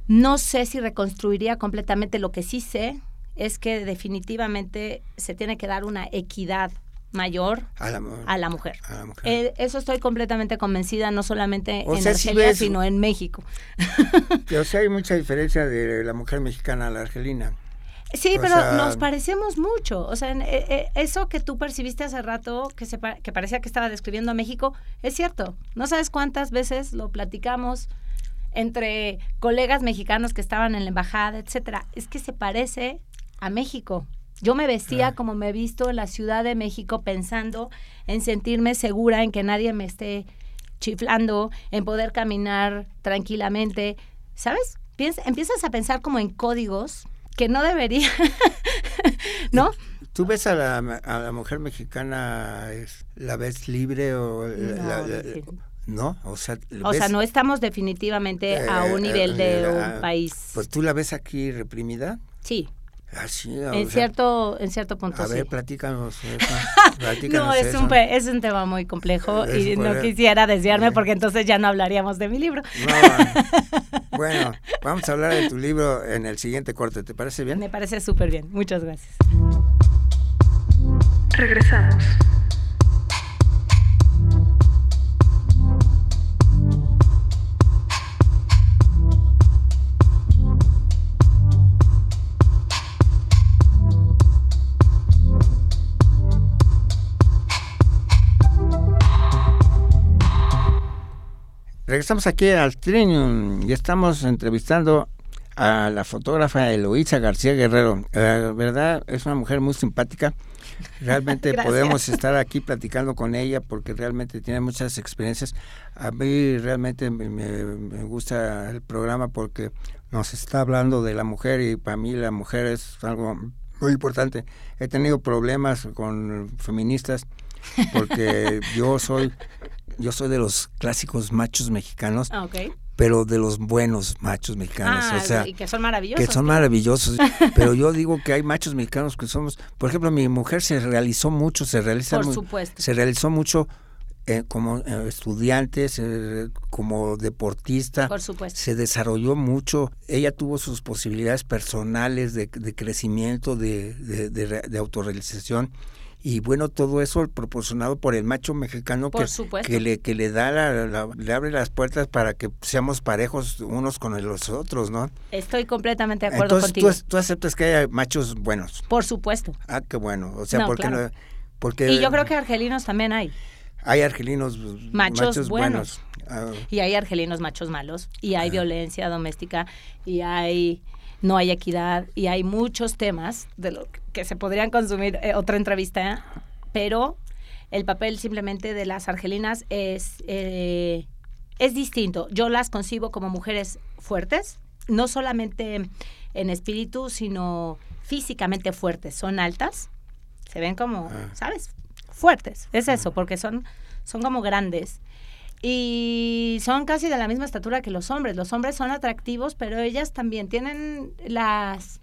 No sé si reconstruiría completamente, lo que sí sé es que definitivamente se tiene que dar una equidad mayor a la, a la mujer. a la mujer. Eh, eso estoy completamente convencida, no solamente O en sea, si Argelia, ves- sino en México. o sea, hay mucha diferencia de la mujer mexicana a la argelina. Sí, O pero sea- nos parecemos mucho. O sea, en- eh, eh, eso que tú percibiste hace rato, que, se que parecía que estaba describiendo a México, es cierto. No sabes cuántas veces lo platicamos entre colegas mexicanos que estaban en la embajada, etcétera. Es que se parece a México. Yo me vestía Ah. como me he visto en la Ciudad de México pensando en sentirme segura, en que nadie me esté chiflando, en poder caminar tranquilamente. ¿Sabes? Piensa- empiezas a pensar como en códigos que no debería, ¿no? ¿Tú ves a la, a la mujer mexicana, es- la ves libre o... la- No, la- la- defin- no? O sea, O sea, no estamos definitivamente a eh, un nivel de eh, un ah, país. Pues tú la ves aquí reprimida. sí, Así, en cierto, en cierto punto A sí. ver, platícanos. eso, No, platícanos es eso. un, es un tema muy complejo Es y no quisiera desviarme Eh. porque entonces ya no hablaríamos de mi libro. No, bueno, vamos a hablar de tu libro en el siguiente corte, ¿te parece bien? Me parece súper bien. Muchas gracias. Regresamos. Regresamos aquí al Trinium y estamos entrevistando a la fotógrafa Eloísa García Guerrero. La verdad, es una mujer muy simpática. Realmente podemos estar aquí platicando con ella porque realmente tiene muchas experiencias. A mí realmente me, me- me gusta el programa porque nos está hablando de la mujer y para mí la mujer es algo muy importante. He tenido problemas con feministas porque yo soy yo soy de los clásicos machos mexicanos, Ah, pero de los buenos machos mexicanos, Ah, o sea, y que son maravillosos. que son maravillosos. pero yo digo que hay machos mexicanos que somos, por ejemplo, mi mujer se realizó mucho, se realiza Por supuesto. se realizó mucho eh, como eh, estudiante, se- como deportista, Por supuesto. se desarrolló mucho. Ella tuvo sus posibilidades personales de, de crecimiento, de, de, de autorrealización. Y bueno, todo eso proporcionado por el macho mexicano que, que, le, que le da la- la- le abre las puertas para que seamos parejos unos con los otros, ¿no? Estoy completamente de acuerdo Entonces contigo. tú aceptas que haya machos buenos. Por supuesto. Ah, qué bueno. O sea, No, porque claro. no- porque Y yo creo que argelinos también hay. hay argelinos Machos buenos. Ah, Y hay argelinos machos malos. Y hay Ah. violencia doméstica. Y hay no hay equidad. Y hay muchos temas de lo que se podrían consumir eh, otra entrevista. Pero el papel simplemente de las argelinas es, eh, es distinto. Yo las concibo como mujeres fuertes. No solamente en espíritu, sino físicamente fuertes. Son altas. Se ven como, Ah. ¿sabes? Fuertes. Es eso, porque son, son como grandes. Y son casi de la misma estatura que los hombres. Los hombres son atractivos, pero ellas también tienen las...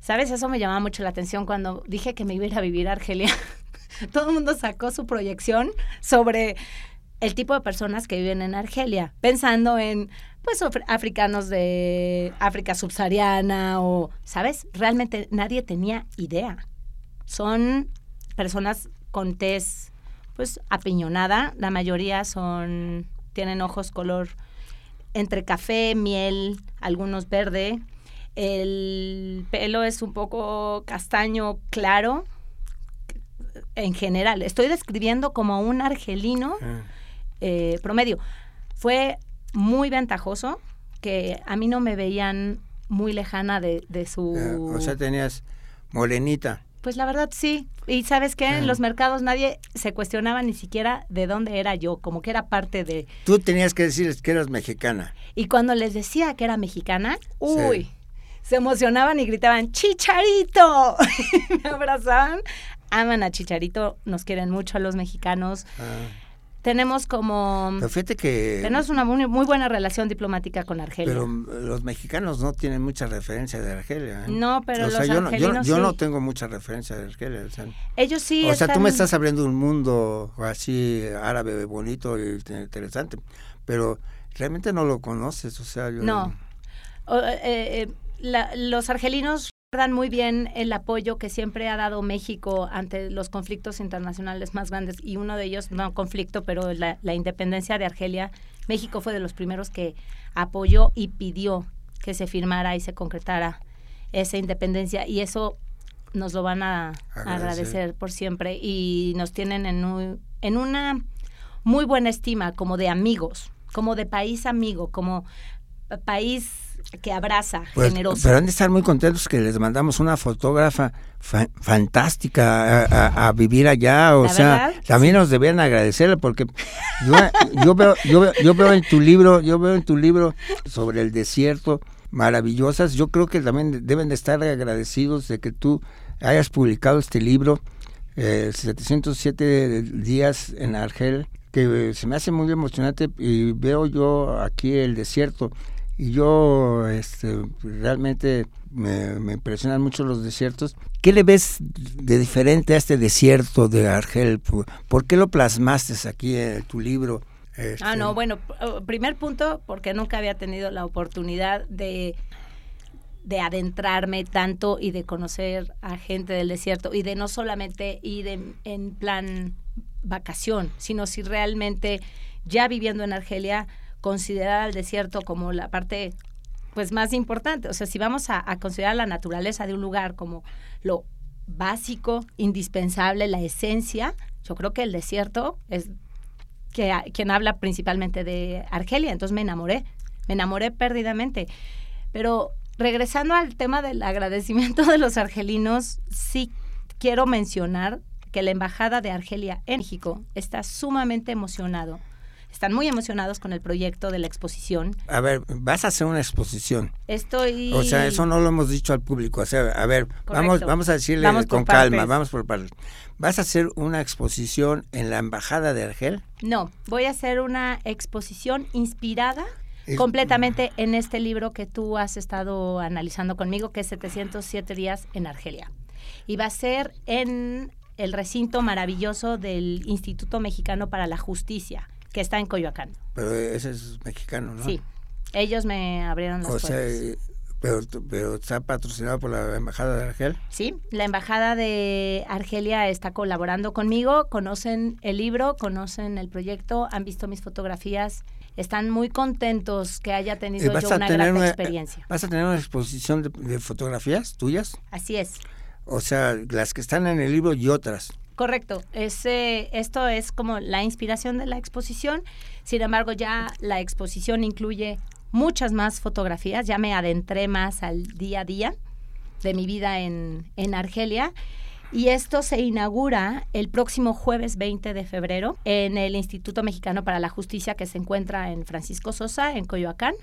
¿Sabes? Eso me llamaba mucho la atención cuando dije que me iba a ir a vivir a Argelia. Todo el mundo sacó su proyección sobre el tipo de personas que viven en Argelia, pensando en, pues, af- africanos de África subsahariana o, ¿sabes? Realmente nadie tenía idea. Son personas con tez, pues, apiñonada. La mayoría son, tienen ojos color entre café, miel, algunos verde. El pelo es un poco castaño claro. En general, estoy describiendo como un argelino ah. eh, promedio. Fue muy ventajoso que a mí no me veían muy lejana de, de su... Ah, o sea, tenías morenita. Pues la verdad sí. Y sabes qué, en los mercados nadie se cuestionaba ni siquiera de dónde era yo, como que era parte de... Tú tenías que decirles que eras mexicana. Y cuando les decía que era mexicana, uy, se emocionaban y gritaban, ¡Chicharito! me abrazaban. Aman a Chicharito, nos quieren mucho a los mexicanos. Ah, Tenemos como... pero fíjate que... Tenemos una muy, muy buena relación diplomática con Argelia. Pero mm, los mexicanos no tienen mucha referencia de Argelia. ¿eh? No, pero o sea, los yo, no, yo, argelinos no tengo mucha referencia de Argelia. O sea, Ellos sí o sea, tú me estás abriendo un mundo así árabe bonito y interesante, pero realmente no lo conoces, o sea, yo... No. O, eh, eh, la- los argelinos recuerdan muy bien el apoyo que siempre ha dado México ante los conflictos internacionales más grandes y uno de ellos, no conflicto, pero la, la independencia de Argelia. México fue de los primeros que apoyó y pidió que se firmara y se concretara esa independencia y eso nos lo van a Agradecer. agradecer, por siempre y nos tienen en, un- en una muy buena estima como de amigos, como de país amigo, como pa- país que abraza, Pues, generoso. pero han de estar muy contentos que les mandamos una fotógrafa fa- fantástica a, a- a vivir allá, o La sea, verdad, también nos debían agradecerle porque yo, yo veo, yo, veo, yo veo en tu libro, yo veo en tu libro sobre el desierto maravillosas, yo creo que también deben de estar agradecidos de que tú hayas publicado este libro, eh, 707 días en Argel, que eh, se me hace muy emocionante y veo yo aquí el desierto y yo este, realmente me, me impresionan mucho los desiertos. ¿Qué le ves de diferente a este desierto de Argel? ¿Por, qué lo plasmaste aquí en tu libro? Ah, Este, no, bueno, oh, primer punto, porque nunca había tenido la oportunidad de, de adentrarme tanto y de conocer a gente del desierto y de no solamente ir en, en plan vacación, sino si realmente ya viviendo en Argelia, considerar al desierto como la parte pues más importante. O sea, si vamos a, considerar la naturaleza de un lugar como lo básico, indispensable, la esencia, yo creo que el desierto es que, a- quien habla principalmente de Argelia, entonces me enamoré, me enamoré perdidamente. Pero regresando al tema del agradecimiento de los argelinos, sí quiero mencionar que la Embajada de Argelia en México está sumamente emocionado. Están muy emocionados con el proyecto de la exposición. A ver, vas a hacer una exposición. Estoy... O sea, eso no lo hemos dicho al público. O sea, a ver, vamos, Correcto. vamos a decirle Vamos con calma, partes. vamos por partes. ¿Vas a hacer una exposición en la Embajada de Argel? No, voy a hacer una exposición inspirada completamente en este libro que tú has estado analizando conmigo, que es 707 días en Argelia. Y va a ser en el recinto maravilloso del Instituto Mexicano para la Justicia, que está en Coyoacán. Pero ese es mexicano, ¿no? Sí, ellos me abrieron las O sea, puertas. eh, pero, pero está patrocinado por la Embajada de Argel. Sí, la Embajada de Argelia está colaborando conmigo, conocen el libro, conocen el proyecto, han visto mis fotografías, están muy contentos que haya Eh, tenido ¿Vas yo una grata una- experiencia. ¿Vas a tener una exposición de, de fotografías tuyas? Así es. O sea, las que están en el libro y otras. Correcto, Ese, esto es como la inspiración de la exposición, sin embargo ya la exposición incluye muchas más fotografías, ya me adentré más al día a día de mi vida en, en Argelia. Y esto se inaugura el próximo jueves 20 de febrero en el Instituto Mexicano para la Justicia que se encuentra en Francisco Sosa, en Coyoacán.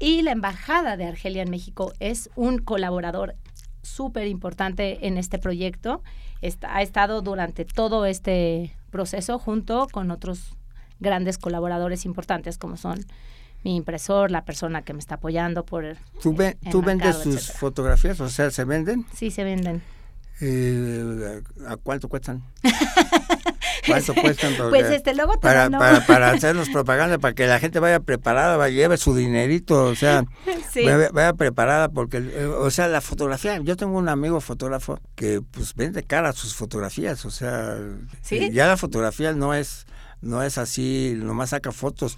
Y la Embajada de Argelia en México es un colaborador súper importante en este proyecto. Está- ha estado durante todo este proceso junto con otros grandes colaboradores importantes como son mi impresor, la persona que me está apoyando por... ¿Tú, ve- tú vendes etcétera. fotografías? O sea, ¿se venden? Sí, se venden. Eh, ¿A cuánto cuestan? ¿Cuánto cuestan? Pues Porque- este, luego te para, mando- para, para hacernos propaganda, para que la gente vaya preparada, vaya, lleve su dinerito, o sea, Sí. vaya, vaya preparada, porque, eh, o sea, la fotografía, yo tengo un amigo fotógrafo que pues vende cara sus fotografías, o sea, ¿Sí? eh, ya la fotografía no es no es así, nomás saca fotos,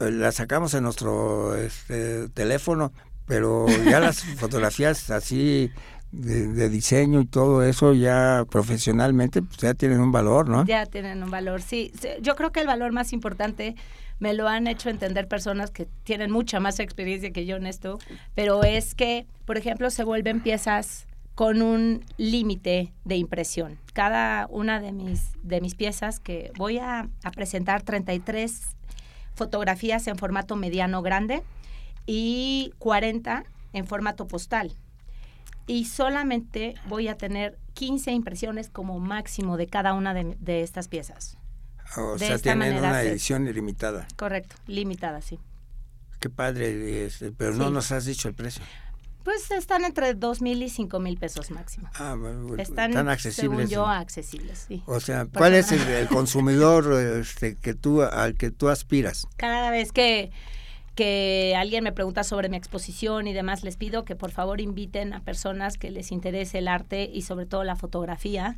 eh, las sacamos en nuestro este, teléfono, pero ya las fotografías así de, diseño y todo eso ya profesionalmente pues ya tienen un valor, ¿no? Ya tienen un valor, sí. Sí, Yo creo que el valor más importante me lo han hecho entender personas que tienen mucha más experiencia que yo en esto, pero es que, por ejemplo, se vuelven piezas con un límite de impresión. Cada una de mis, de mis piezas que voy a, a presentar 33 fotografías en formato mediano grande y 40 en formato postal. Y solamente voy a tener 15 impresiones como máximo de cada una de, de estas piezas. O De sea, tienen una edición ilimitada. Correcto, limitada, sí. Qué padre, este, pero no nos has dicho el precio. Pues están entre dos mil y cinco mil pesos máximo. Ah, bueno, Están, tan según accesibles. yo, accesibles, sí. O sea, ¿cuál es el consumidor este, que tú, al que tú aspiras? Cada vez que, que alguien me pregunta sobre mi exposición y demás, les pido que por favor inviten a personas que les interese el arte y sobre todo la fotografía,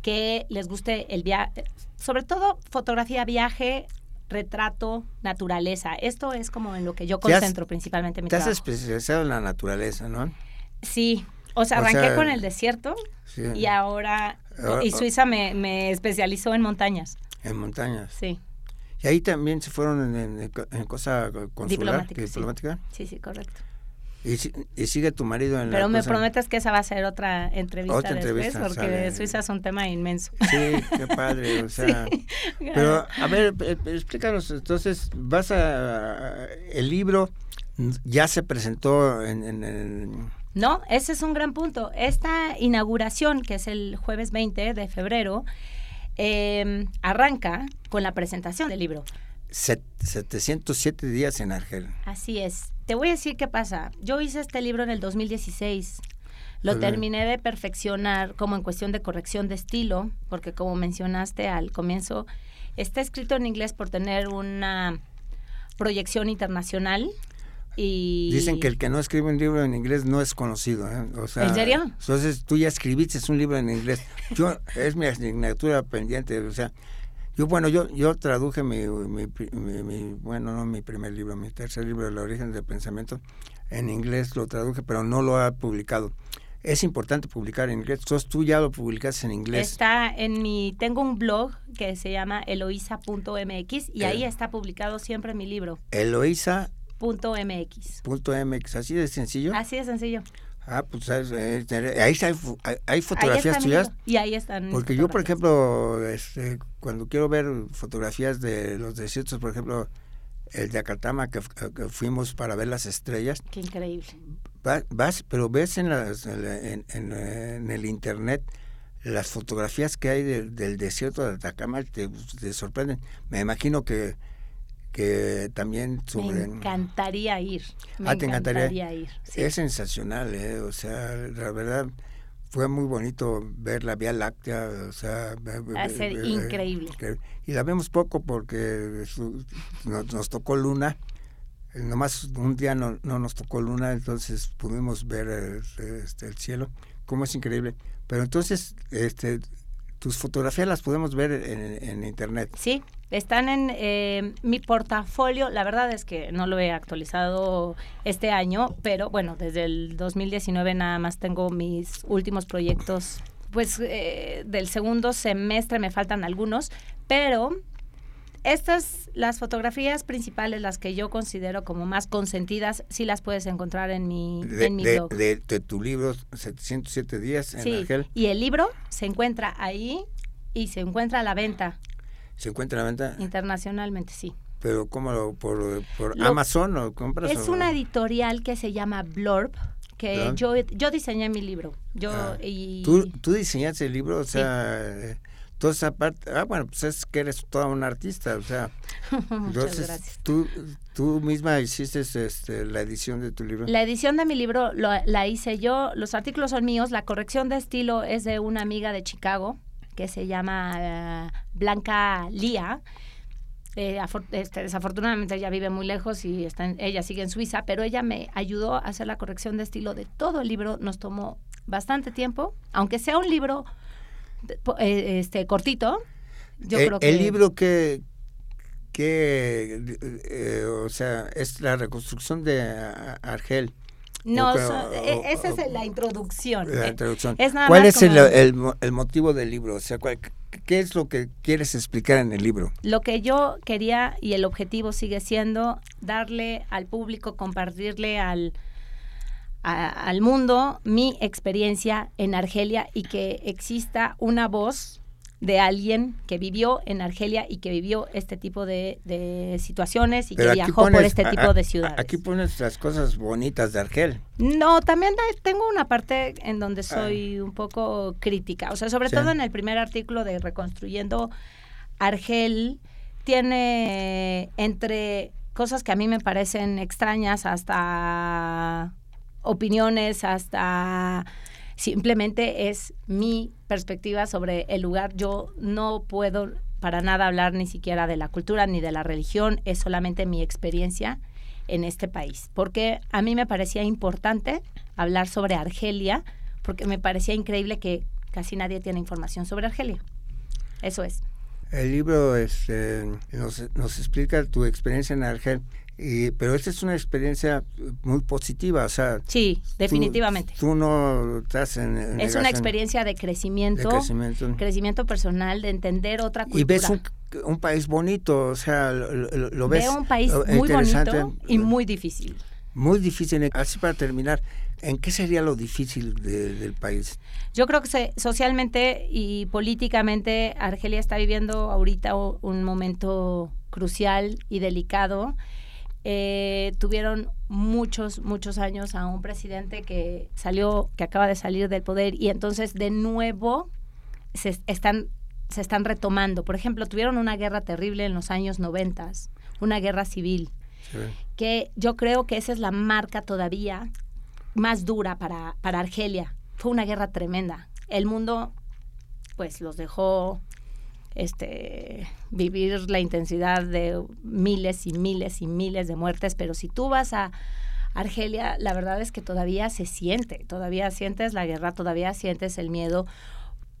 que les guste el viaje, sobre todo fotografía, viaje, retrato, naturaleza. Esto es como en lo que yo Te has- concentro principalmente mi Te has trabajo. especializado en la naturaleza, ¿no? Sí, o sea, O arranqué sea, con el desierto Sí, y ahora, Ahora- y Suiza me, me especializó en montañas, en montañas. sí, Y ahí también se fueron en, en- en cosa consular, Diplomática, sí. diplomática. sí, sí, correcto. Y, y sigue tu marido en Pero la me cosa- prometes que esa va a ser otra entrevista Otra después, entrevista, porque sale. Suiza es un tema inmenso. Sí, qué padre, o sea... Pero, a ver, eh, eh, explícanos, entonces, vas a... El libro ya se presentó en... en- en- No, ese es un gran punto. Esta inauguración, que es el jueves 20 de febrero, eh, arranca con la presentación del libro. set- 707 días en Argel. Así es. Te voy a decir qué pasa. Yo hice este libro en el 2016. Lo terminé de perfeccionar como en cuestión de corrección de estilo, porque como mencionaste al comienzo, está escrito en inglés por tener una proyección internacional y Dicen que el que no escribe un libro en inglés no es conocido. ¿eh? O sea, ¿En serio? Entonces tú ya escribiste un libro en inglés. Yo es mi asignatura pendiente. O sea, yo bueno, yo yo traduje mi, mi, mi- mi- bueno no mi primer libro, mi tercer libro, El origen del pensamiento, en inglés lo traduje, pero no lo ha publicado. Es importante publicar en inglés. Entonces tú ya lo publicaste en inglés. Está en mi, tengo un blog que se llama eloisa.mx y ahí Eh. está publicado siempre mi libro, Eloisa.mx, punto .mx. así de sencillo. Así de sencillo. Ah, pues. Eh, ahí hay, fu- hay- hay Ahí fotografías tuyas. Y ahí están. Porque yo, por ejemplo, este, cuando quiero ver fotografías de los desiertos, por ejemplo, el de Acatama, que, que fuimos para ver las estrellas, Qué increíble. va- vas, pero ves en, las- en, en, en el internet las fotografías que hay del- del desierto de Atacama, te, te sorprenden. Me imagino que, que también sobre... Me encantaría ir. Me Ah, ¿te encantaría? ir. sí. Es sensacional, ¿eh? O sea, la verdad fue muy bonito ver la Vía Láctea, o sea... Va a ser eh, increíble. Y la vemos poco porque su- nos, nos tocó luna, nomás un día no, no nos tocó luna, entonces pudimos ver eh, este, el cielo, como es increíble. Pero entonces, este, tus fotografías las podemos ver en, en internet. Sí, están en eh, mi portafolio. La verdad es que no lo he actualizado este año, pero bueno, desde el 2019 nada más tengo mis últimos proyectos. Pues eh, del segundo semestre me faltan algunos, pero estas, las fotografías principales, las que yo considero como más consentidas, sí las puedes encontrar en mi, De, en mi de- blog. de- de tu libro, 707 días en sí, Argel, y el libro se encuentra ahí y se encuentra a la venta se encuentra en la venta. internacionalmente, sí. Pero ¿cómo lo, por, por Lo- Amazon o compras? Es o- una editorial que se llama Blurb, que Blurb. yo, yo diseñé mi libro. Yo Ah, y ¿Tú, tú diseñaste el libro, o Sí. sea, eh, toda esa parte, ah, bueno, pues es que eres toda una artista, o sea, muchas entonces gracias. tú, tú misma hiciste este, la edición de tu libro. La edición de mi libro lo- la hice yo, los artículos son míos, la corrección de estilo es de una amiga de Chicago que se llama eh, Blanca Lía. Eh, este, desafortunadamente ella vive muy lejos y está en- ella sigue en Suiza, pero ella me ayudó a hacer la corrección de estilo de todo el libro. Nos tomó bastante tiempo, aunque sea un libro eh, este cortito. Yo el, creo que el libro que, que o sea, es la reconstrucción de Argel. No, o so- o- eh, esa es la introducción. La introducción. es nada ¿Cuál es el, el el motivo del libro? O sea, ¿cuál- ¿qué es lo que quieres explicar en el libro? Lo que yo quería y el objetivo sigue siendo darle al público, compartirle al, a- al mundo mi experiencia en Argelia y que exista una voz de alguien que vivió en Argelia y que vivió este tipo de, de situaciones y que viajó por este tipo de ciudades. Aquí pones las cosas bonitas de Argel. No, también tengo una parte en donde ah. soy un poco crítica, o sea, sobre todo en el primer artículo de Reconstruyendo Argel, tiene entre cosas que a mí me parecen extrañas hasta opiniones, hasta simplemente es mi perspectiva sobre el lugar. Yo no puedo para nada hablar ni siquiera de la cultura ni de la religión, es solamente mi experiencia en este país. Porque a mí me parecía importante hablar sobre Argelia, porque me parecía increíble que casi nadie tiene información sobre Argelia. Eso es. El libro este, nos, nos explica tu experiencia en Argelia pero esta es una experiencia muy positiva, o sea... Sí, definitivamente. Tú, no estás en... es una experiencia de crecimiento, crecimiento, personal, de entender otra cultura. Y ves un, país bonito, o sea, lo, ves... Veo un país muy bonito y muy difícil. Muy difícil. Así para terminar, ¿en qué sería lo difícil del país? Yo creo que socialmente y políticamente Argelia está viviendo ahorita un momento crucial y delicado eh, tuvieron muchos, muchos años a un presidente que salió, que acaba de salir del poder y entonces de nuevo se están, se están retomando. Por ejemplo, tuvieron una guerra terrible en los años noventas, una guerra civil, que yo creo que esa es la marca todavía más dura para, para Argelia. Fue una guerra tremenda. El mundo, pues, los dejó este, vivir la intensidad de miles y miles y miles de muertes, pero si tú vas a Argelia, la verdad es que todavía se siente, todavía sientes la guerra, todavía sientes el miedo.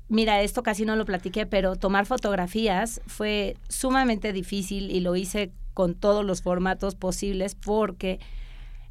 Mira, esto casi no lo platiqué, pero tomar fotografías fue sumamente difícil y lo hice con todos los formatos posibles porque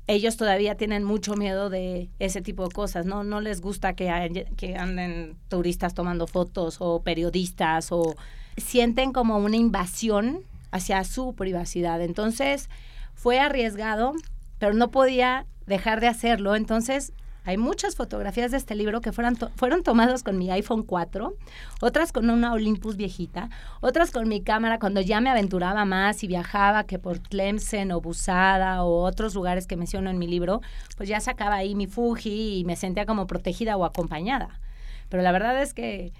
ellos todavía tienen mucho miedo de ese tipo de cosas, ¿no? No les gusta que, que anden turistas tomando fotos o periodistas o sienten como una invasión hacia su privacidad. Entonces, fue arriesgado, pero no podía dejar de hacerlo. Entonces, hay muchas fotografías de este libro que fueron, fueron tomadas con mi iPhone 4, otras con una Olympus viejita, otras con mi cámara cuando ya me aventuraba más y viajaba que por Tlemcen o Busada o otros lugares que menciono en mi libro, pues ya sacaba ahí mi Fuji y me sentía como protegida o acompañada. Pero la verdad es que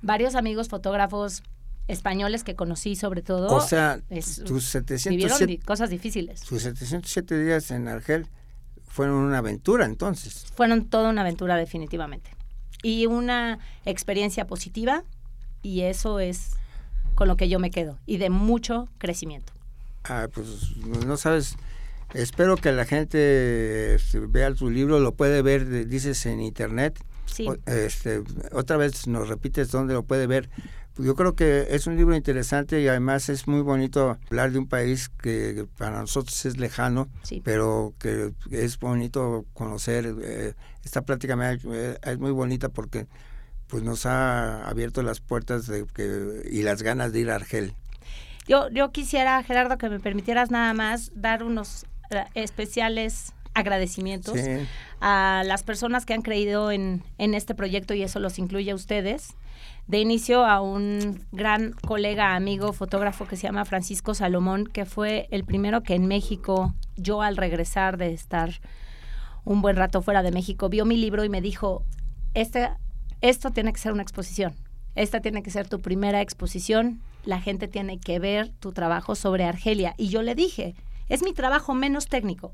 varios amigos fotógrafos españoles que conocí sobre todo. O sea, tus 707, cosas difíciles. Tus 707 días en Argel fueron una aventura entonces. Fueron toda una aventura definitivamente. Y una experiencia positiva y eso es con lo que yo me quedo y de mucho crecimiento. Ah, pues no sabes, espero que la gente este, vea tu libro, lo puede ver, dices en internet. Sí. este, otra vez nos repites dónde lo puede ver yo creo que es un libro interesante y además es muy bonito hablar de un país que para nosotros es lejano, pero que es bonito conocer. Eh, esta plática eh, es muy bonita porque pues nos ha abierto las puertas de que, y las ganas de ir a Argel. Yo, yo quisiera, Gerardo, que me permitieras nada más dar unos eh, especiales agradecimientos a las personas que han creído en, en este proyecto y eso los incluye a ustedes. De inicio a un gran colega, amigo, fotógrafo que se llama Francisco Salomón, que fue el primero que en México, yo al regresar de estar un buen rato fuera de México, vio mi libro y me dijo, este, esto tiene que ser una exposición, esta tiene que ser tu primera exposición, la gente tiene que ver tu trabajo sobre Argelia. Y yo le dije, es mi trabajo menos técnico,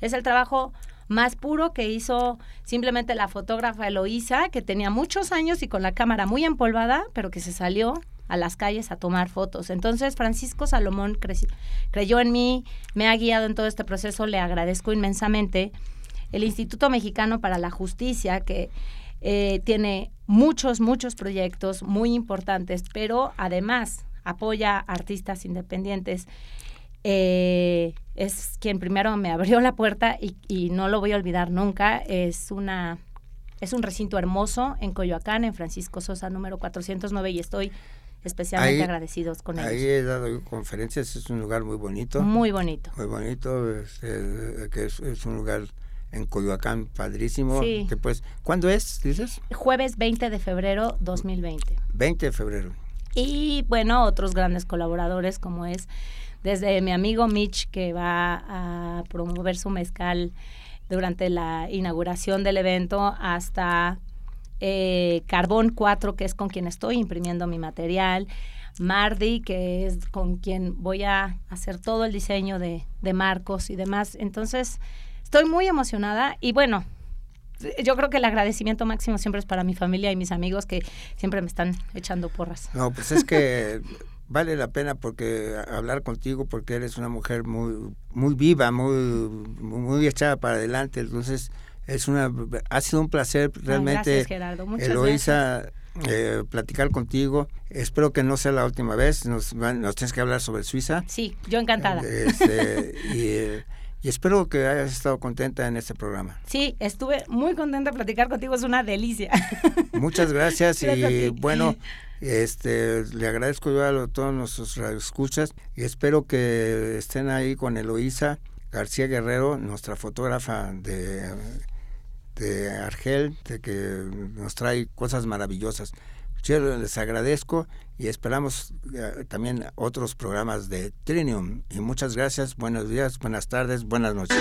es el trabajo más puro que hizo simplemente la fotógrafa Eloísa, que tenía muchos años y con la cámara muy empolvada, pero que se salió a las calles a tomar fotos. Entonces, Francisco Salomón creyó en mí, me ha guiado en todo este proceso, le agradezco inmensamente. El Instituto Mexicano para la Justicia, que eh, tiene muchos, muchos proyectos muy importantes, pero además apoya artistas independientes eh, es quien primero me abrió la puerta y, no lo voy a olvidar nunca. Es una es un recinto hermoso en Coyoacán, en Francisco Sosa número 409 y estoy especialmente agradecidos con ellos. Ahí he dado conferencias, es un lugar muy bonito. Muy bonito. Muy bonito, este, que es, un lugar en Coyoacán padrísimo. Sí. ¿Cuándo es, dices? Jueves 20 de febrero 2020. 20 de febrero. Y bueno, otros grandes colaboradores como es desde mi amigo Mitch que va a promover su mezcal durante la inauguración del evento hasta eh, Carbón 4, que es con quien estoy imprimiendo mi material, Mardi, que es con quien voy a hacer todo el diseño de, de marcos y demás. Entonces, estoy muy emocionada y bueno, yo creo que el agradecimiento máximo siempre es para mi familia y mis amigos que siempre me están echando porras. No, pues es que vale la pena porque hablar contigo porque eres una mujer muy muy viva, muy muy echada para adelante, entonces es una ha sido un placer realmente gracias, Gerardo. Muchas Eloisa eh, platicar contigo. Espero que no sea la última vez. Nos, nos tienes que hablar sobre Suiza. Sí, yo encantada. Este, y, y espero que hayas estado contenta en este programa. Sí, estuve muy contenta de platicar contigo, es una delicia. Muchas gracias, y bueno, este le agradezco yo a todos nuestros radioescuchas y espero que estén ahí con Eloísa García Guerrero, nuestra fotógrafa de, de Argel, de que nos trae cosas maravillosas. Yo les agradezco y esperamos eh, también otros programas de Trinium. Y muchas gracias, buenos días, buenas tardes, buenas noches.